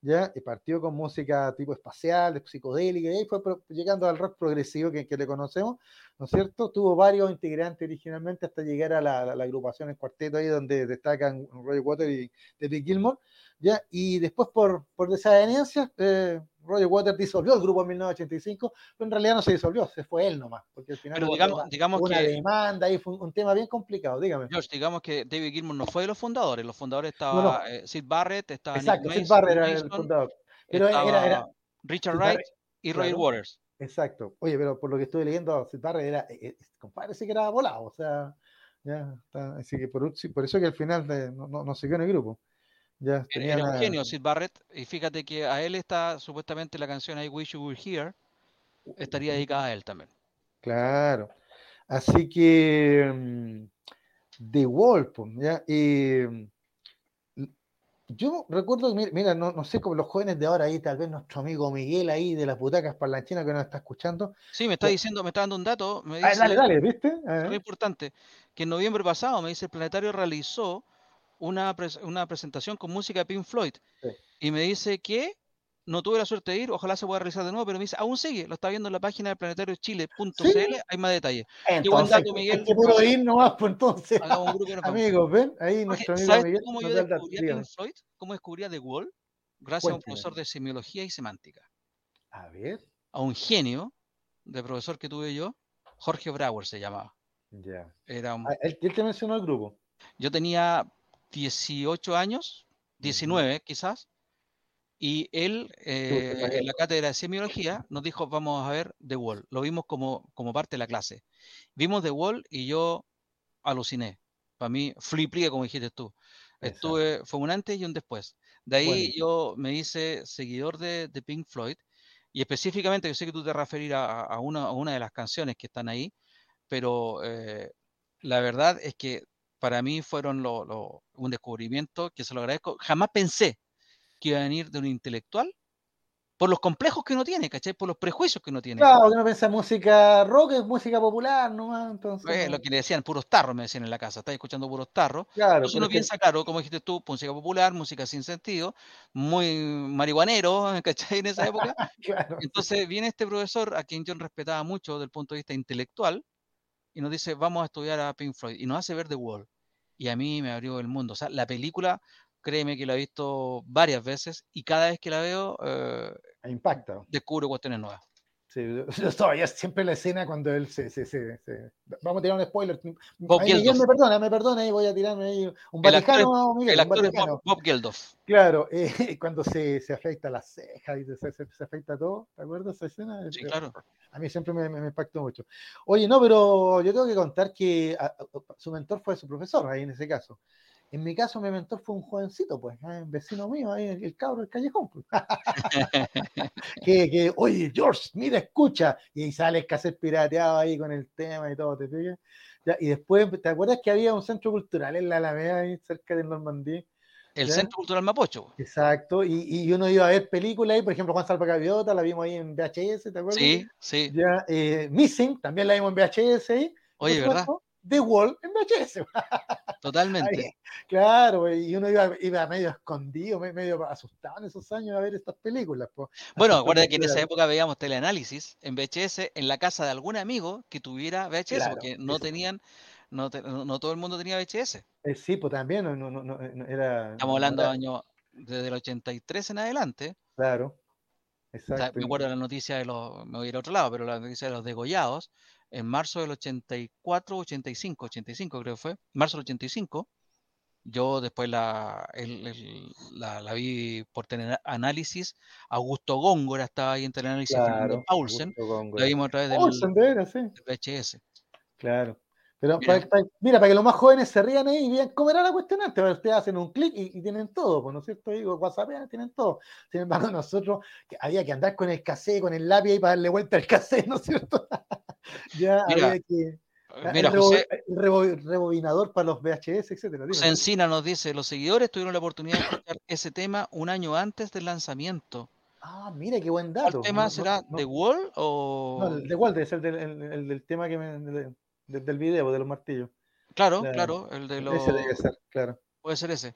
¿ya? Y partió con música tipo espacial, psicodélica, y ahí fue llegando al rock progresivo que, que, le conocemos, ¿no es cierto? Tuvo varios integrantes originalmente hasta llegar a la, la, la agrupación en cuarteto ahí donde destacan Roger Waters y David Gilmour, ¿ya? Y después por, por desavenencias, eh, Roger Waters disolvió el grupo en 1985, pero en realidad no se disolvió, se fue él nomás, porque al final pero digamos, una, digamos una que, demanda y fue un tema bien complicado, dígame. George, digamos que David Gilmour no fue de los fundadores, los fundadores estaban no, no. eh, Sid Barrett, estaba Exacto, Nick Sid Barrett era el fundador. Pero era, era, Richard Wright y Roger claro. Waters. Exacto. Oye, pero por lo que estuve leyendo, Sid Barrett era, eh, eh, compadre, sí que era volado, o sea, ya está, así que por, por eso que al final de, no, no, no siguió en el grupo. Ya, era, era un genio Sid Barrett y fíjate que a él está supuestamente la canción I Wish You Were Here estaría dedicada a él también. Claro. Así que um, The Wolf, ¿ya? Y, yo recuerdo, mira, no, no, sé cómo los jóvenes de ahora ahí, tal vez nuestro amigo Miguel ahí de las butacas parlanchinas que nos está escuchando. Sí, me está diciendo, me está dando un dato. Me dice, ah, dale, dale, ¿viste? Muy importante, que en noviembre pasado, me dice, el planetario realizó una, una presentación con música de Pink Floyd. Sí. Y me dice que no tuve la suerte de ir, ojalá se pueda realizar de nuevo, pero me dice, aún sigue, lo está viendo en la página de planetariochile.cl, ¿Sí? hay más detalles. Entonces, dato, Miguel. Que puro ir nomás, pues entonces. Un grupo Amigos, ven, ahí nuestro amigo ¿sabes Miguel. ¿Cómo yo descubrí a Pink Floyd? ¿Cómo descubrí a The Wall? Gracias Cuéntame. a un profesor de semiología y semántica. A ver. A un genio de profesor que tuve yo, Jorge Brauer se llamaba. Ya. Era un... Ah, ¿Él, él te mencionó el grupo? Yo tenía 18 años, 19 uh -huh. quizás, y él, eh, en la cátedra de semiología, nos dijo, vamos a ver The Wall. Lo vimos como, como parte de la clase. Vimos The Wall y yo aluciné. Para mí, flipé, como dijiste tú. Estuve, fue un antes y un después. De ahí bueno. yo me hice seguidor de, de, Pink Floyd, y específicamente, yo sé que tú te referir a, a, una, a una de las canciones que están ahí, pero eh, la verdad es que para mí fueron lo, lo, un descubrimiento que se lo agradezco. Jamás pensé que iba a venir de un intelectual por los complejos que uno tiene, ¿cachai? Por los prejuicios que uno tiene. Claro, que uno piensa música rock es música popular, ¿no? Entonces... Eh, lo que le decían, puros tarros, me decían en la casa, estáis escuchando puros tarros. Claro. Entonces uno piensa, que... claro, como dijiste tú, música popular, música sin sentido, muy marihuanero, ¿cachai? En esa época. claro. Entonces viene este profesor, a quien yo respetaba mucho desde el punto de vista intelectual, y nos dice, vamos a estudiar a Pink Floyd, y nos hace ver The Wall. Y a mí me abrió el mundo. O sea, la película créeme que la he visto varias veces y cada vez que la veo eh, impacta. Descubro cuestiones nuevas. Sí, yo todavía siempre la escena cuando él se, se, se, se... Vamos a tirar un spoiler. Bob ahí, Miguel me perdona, me perdona, y voy a tirarme ahí un Vaticano, Miguel, el actor un Vaticano. Es Bob, Bob Geldof. Claro, eh, cuando se, se afecta la ceja y se, se, se, afecta todo, ¿te acuerdas esa escena? Sí, claro. A mí siempre me, me, me, impactó mucho. Oye, no, pero yo tengo que contar que a, a, su mentor fue su profesor ahí en ese caso. En mi caso, mi mentor fue un jovencito, pues, ¿eh? vecino mío, ahí, el, el cabro del callejón. Pues. que, que, oye, George, mira, escucha. Y ahí sale el cassette pirateado ahí con el tema y todo, ¿te fijas? Ya, y después, ¿te acuerdas que había un centro cultural en la Alameda, ahí cerca de Normandía? El ¿Ya? Centro Cultural Mapocho. Exacto, y, y uno iba a ver películas ahí, por ejemplo, Juan Salva Gaviota, la vimos ahí en VHS, ¿te acuerdas? Sí, sí. Ya, eh, Missing, también la vimos en VHS ahí. Oye, ¿verdad? supuesto. The Wall en VHS. Totalmente. Ahí, claro, y uno iba, iba medio escondido, me- medio asustado en esos años a ver estas películas. po. Bueno, acuérdate que en esa época veíamos teleanálisis en VHS en la casa de algún amigo que tuviera VHS, Claro, porque no tenían, no, te- no- no todo el mundo tenía VHS. Eh, sí, pues también, no, no, era... Estamos hablando de años desde el 83 en adelante. Claro, O sea, exacto. me acuerdo de la noticia de los, me voy a ir a otro lado, pero la noticia de los degollados en marzo del 84, 85, 85 creo que fue, marzo del 85. Yo después la, el- el- la, la vi por análisis. Augusto Góngora estaba ahí en teleanálisis, Claro, Paulsen. La vimos a través del, Paulsen, de sí. del VHS. Claro. Pero Mira. pa- pa- mira, para que los más jóvenes se rían ahí y vean cómo era la cuestión antes, pero ustedes hacen un clic y, y tienen todo, pues, ¿no es cierto? Digo, WhatsApp tienen todo. Sin embargo, nosotros que había que andar con el cassette, con el lápiz ahí para darle vuelta al cassette, ¿no es cierto? ya Mira, había que. Mira, el, José, el rebo- rebobinador para los VHS, etcétera. José. Encina nos dice, los seguidores tuvieron la oportunidad de escuchar ese tema un año antes del lanzamiento. Ah, mira, qué buen ¿Cuál dato. tema No- será? no- ¿The Wall o...? No, el de Walter es el el- el del tema que me, de- de- del video, de los martillos. Claro, la- claro, el de los... Ese debe ser, claro. Puede ser ese.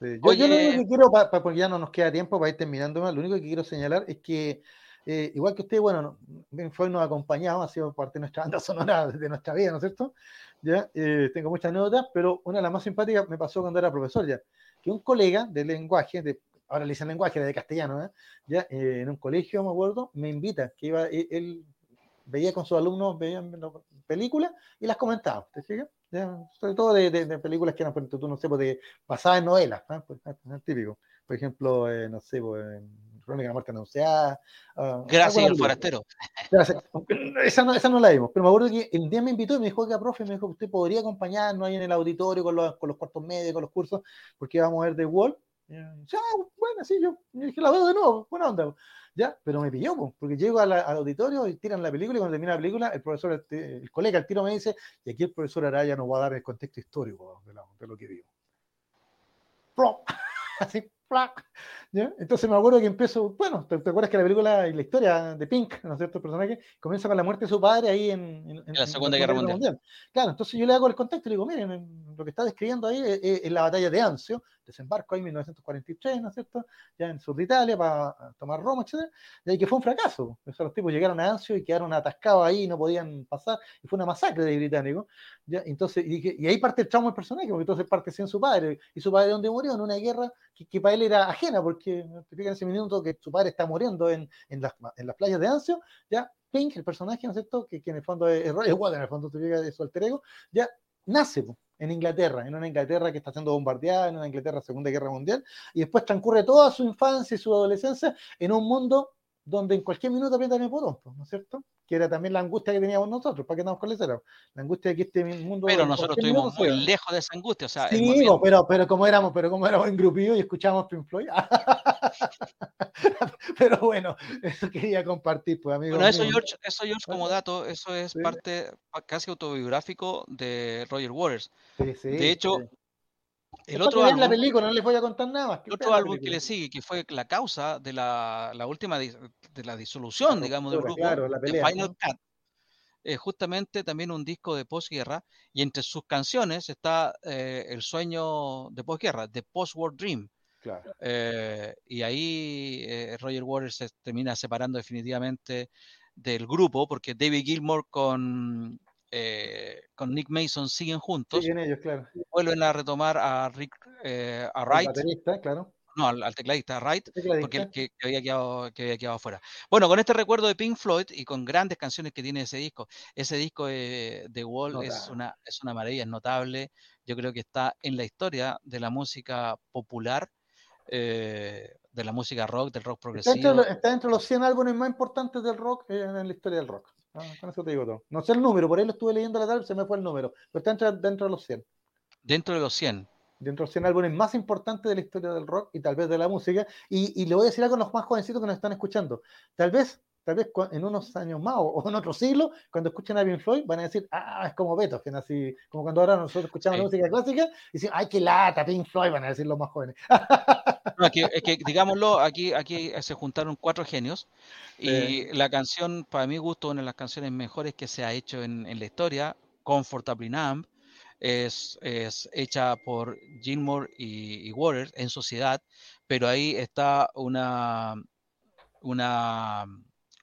Sí, Yo, yo lo único Oye. que quiero, pa- pa- porque ya no nos queda tiempo para ir terminando más, lo único que quiero señalar es que, eh, igual que usted, bueno, no- Ben Floyd nos ha acompañado, ha sido parte de nuestra banda sonora de nuestra vida, ¿no es cierto? Ya, eh, tengo muchas notas, pero una de las más simpáticas me pasó cuando era profesor ya, que un colega de lenguaje, de, ahora le dicen lenguaje, de castellano, ¿eh? ya, eh, en un colegio, me acuerdo, me invita, que iba, él, él veía con sus alumnos, veían películas y las comentaba, ¿te fijas? Ya, sobre todo de, de- de películas que eran, por ejemplo, tú no sé, pues, de, basadas en novelas, ¿ah? Pues, ah, ah, típico. Por ejemplo, eh, no sé, pues, en Crónica de la Muerte Anunciada. ah, Gracias, el forastero. Gracias. Esa no, esa no la vimos, pero me acuerdo que el día me invitó y me dijo que profe, me dijo que usted podría acompañarnos ahí en el auditorio con los, con los cuartos medios, con los cursos, porque vamos a ver The Wall. Ya, bueno, sí, yo, yo dije, la veo de nuevo, buena onda. Ya, pero me pilló, po, porque llego al auditorio y tiran la película y cuando termina la película, el profesor, el, colega, el tiro me dice, y aquí el profesor Araya nos va a dar el contexto histórico de, lo que vimos. Así. ¿Ya? Entonces me acuerdo que empiezo, bueno, ¿te, te acuerdas que la película y la historia de Pink, ¿no es cierto? El personaje comienza con la muerte de su padre ahí en, en- en- la Segunda Guerra Mundial. Claro, entonces yo le hago el contexto y le digo, miren, en- lo que está describiendo ahí es, es- es la batalla de Anzio, desembarco ahí en 1943, ¿no es cierto? Ya en sur de Italia para tomar Roma, etcétera, y ahí que fue un fracaso. O sea, los tipos llegaron a Anzio y quedaron atascados ahí, no podían pasar, y fue una masacre de británicos. ¿ya? Entonces, y, y ahí parte el trauma del personaje, porque entonces parte sin su padre, y su padre dónde murió, en una guerra que, para él era ajena, porque en ese minuto que su padre está muriendo en, en, las, en las playas de Anzio, ya Pink, el personaje, ¿no es cierto? Que, que en el fondo es, es Roger en el fondo te fijas de su alter ego, ya nace en Inglaterra, en una Inglaterra que está siendo bombardeada, en una Inglaterra Segunda Guerra Mundial, y después transcurre toda su infancia y su adolescencia en un mundo donde en cualquier minuto aprietan el botón, ¿no es cierto? Que era también la angustia que teníamos nosotros, ¿para qué estamos con lecera? La angustia de que este mundo... Pero nosotros estuvimos muy lejos de esa angustia. O sea, Sí, bo, pero, pero como éramos, pero como éramos en grupillo y escuchábamos Pink Floyd. pero bueno, eso quería compartir, pues, amigos. Bueno, eso míos. George, eso George como dato, eso es Sí. parte pa- casi autobiográfico de Roger Waters. Sí, sí, de hecho. El otro la álbum, película, no les voy a contar nada más. el otro álbum que le sigue, que fue la causa de la, la última dis- de la disolución, La digamos, del grupo, claro, la de Final ¿no? Cut, es justamente también un disco de posguerra, y entre sus canciones está eh, El sueño de posguerra, The Post-War Dream. Claro. Eh, y ahí eh, Roger Waters se termina separando definitivamente del grupo, porque David Gilmour con, eh, con Nick Mason siguen juntos, Siguen ellos, claro. vuelven a retomar a Rick, eh, a Wright, baterista, claro. no, al, al tecladista a Wright, Tecladista. porque el que, que había quedado, que había quedado afuera. Bueno, con este recuerdo de Pink Floyd y con grandes canciones que tiene ese disco, ese disco de, de Wall es una, es una maravilla, es notable. Yo creo que está en la historia de la música popular, eh, de la música rock, del rock Está entre, progresivo. los, está entre los 100 álbumes más importantes del rock eh, en la historia del rock. Ah, con eso te digo todo. No sé el número, por ahí lo estuve leyendo la tarde, se me fue el número. Pero está entre- dentro de los 100. Dentro de los 100. dentro de los 100 álbumes más importantes de la historia del rock y tal vez de la música. Y, y le voy a decir algo a los más jovencitos que nos están escuchando. Tal vez, tal vez en unos años más o, en otro siglo, cuando escuchen a Pink Floyd, van a decir, ah, es como Beethoven, así como cuando ahora nosotros escuchamos música clásica y dicen, ay, qué lata, Pink Floyd, van a decir los más jóvenes. es que, digámoslo, aquí, aquí se juntaron cuatro genios y la canción, para mi gusto, una de las canciones mejores que se ha hecho en, en la historia, Comfortably Numb, es, es hecha por Gilmore y, y, Waters en sociedad, pero ahí está una, una,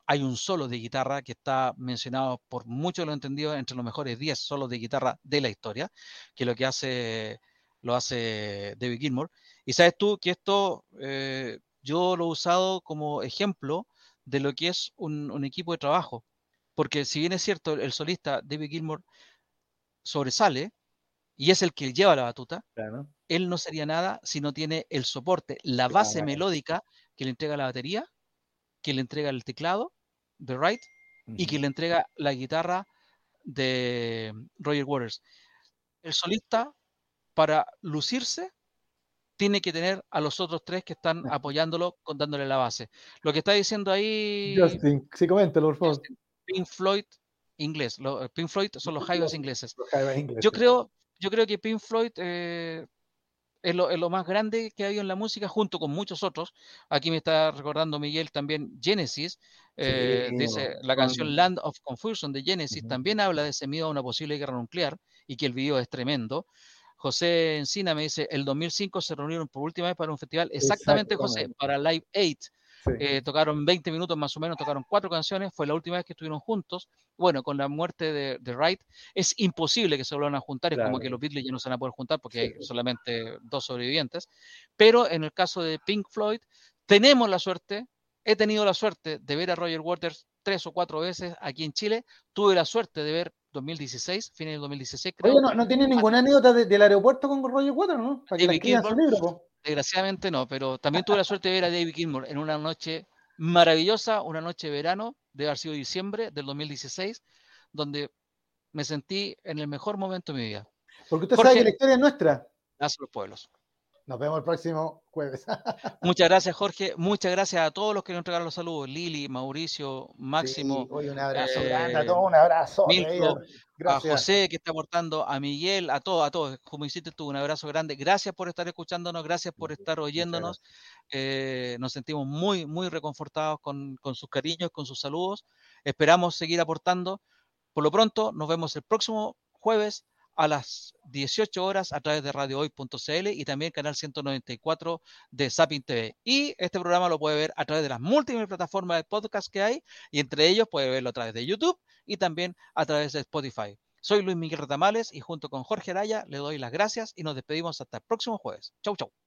hay un solo de guitarra que está mencionado por muchos de los entendidos entre los mejores 10 solos de guitarra de la historia, que lo que hace lo hace David Gilmour. Y sabes tú que esto eh, yo lo he usado como ejemplo de lo que es un, un, equipo de trabajo. Porque si bien es cierto, el solista David Gilmour sobresale, y es el que lleva la batuta, él no sería nada si no tiene el soporte, la base melódica que le entrega la batería, que le entrega el teclado de Wright y que le entrega la guitarra de Roger Waters. El solista, para lucirse, tiene que tener a los otros tres que están apoyándolo, contándole la base. Lo que está diciendo ahí. Justin, sí, coméntelo, por favor. Pink Floyd inglés. Pink Floyd son los Jaivas ingleses. Yo creo, yo creo que Pink Floyd eh, es, lo, más grande que ha habido en la música, junto con muchos otros. Aquí me está recordando Miguel también Genesis, eh, dice, la canción Land of Confusion de Genesis también habla de ese miedo a una posible guerra nuclear y que el video es tremendo. José Encina me dice, el 2005 se reunieron por última vez para un festival, exactamente, José, para Live 8 eh, tocaron 20 minutos más o menos, tocaron cuatro canciones, fue la última vez que estuvieron juntos. Bueno, con la muerte de, de Wright es imposible que se vuelvan a juntar, es como que los Beatles ya no se van a poder juntar porque hay solamente dos sobrevivientes. Pero en el caso de Pink Floyd, tenemos la suerte, he tenido la suerte de ver a Roger Waters tres o cuatro veces aquí en Chile, tuve la suerte de ver 2016, fines del 2016 creo. Oye, no, no tiene ninguna anécdota del aeropuerto con Roger Waters, ¿no? Para que libro, Desgraciadamente no, pero también tuve la suerte de ver a David Gilmour en una noche maravillosa, una noche de verano, de haber sido diciembre del 2016, donde me sentí en el mejor momento de mi vida. Porque usted sabe que la historia es nuestra. Gracias los pueblos. Nos vemos el próximo jueves. Muchas gracias, Jorge. Muchas gracias a todos los que nos entregaron los saludos. Lili, Mauricio, Máximo. un abrazo eh, grande a todos, un abrazo. a José que está aportando, a Miguel, a todos, a todos. Como hiciste tú, un abrazo grande. Gracias por estar escuchándonos, gracias por estar oyéndonos. Eh, nos sentimos muy, muy reconfortados con, con sus cariños, con sus saludos. Esperamos seguir aportando. Por lo pronto, nos vemos el próximo jueves a las 18 horas a través de radiohoy.cl y también canal 194 de Sapin TV. Y este programa lo puede ver a través de las múltiples plataformas de podcast que hay y entre ellos puede verlo a través de YouTube y también a través de Spotify. Soy Luis Miguel Retamales y junto con Jorge Araya le doy las gracias y nos despedimos hasta el próximo jueves. Chau, chau.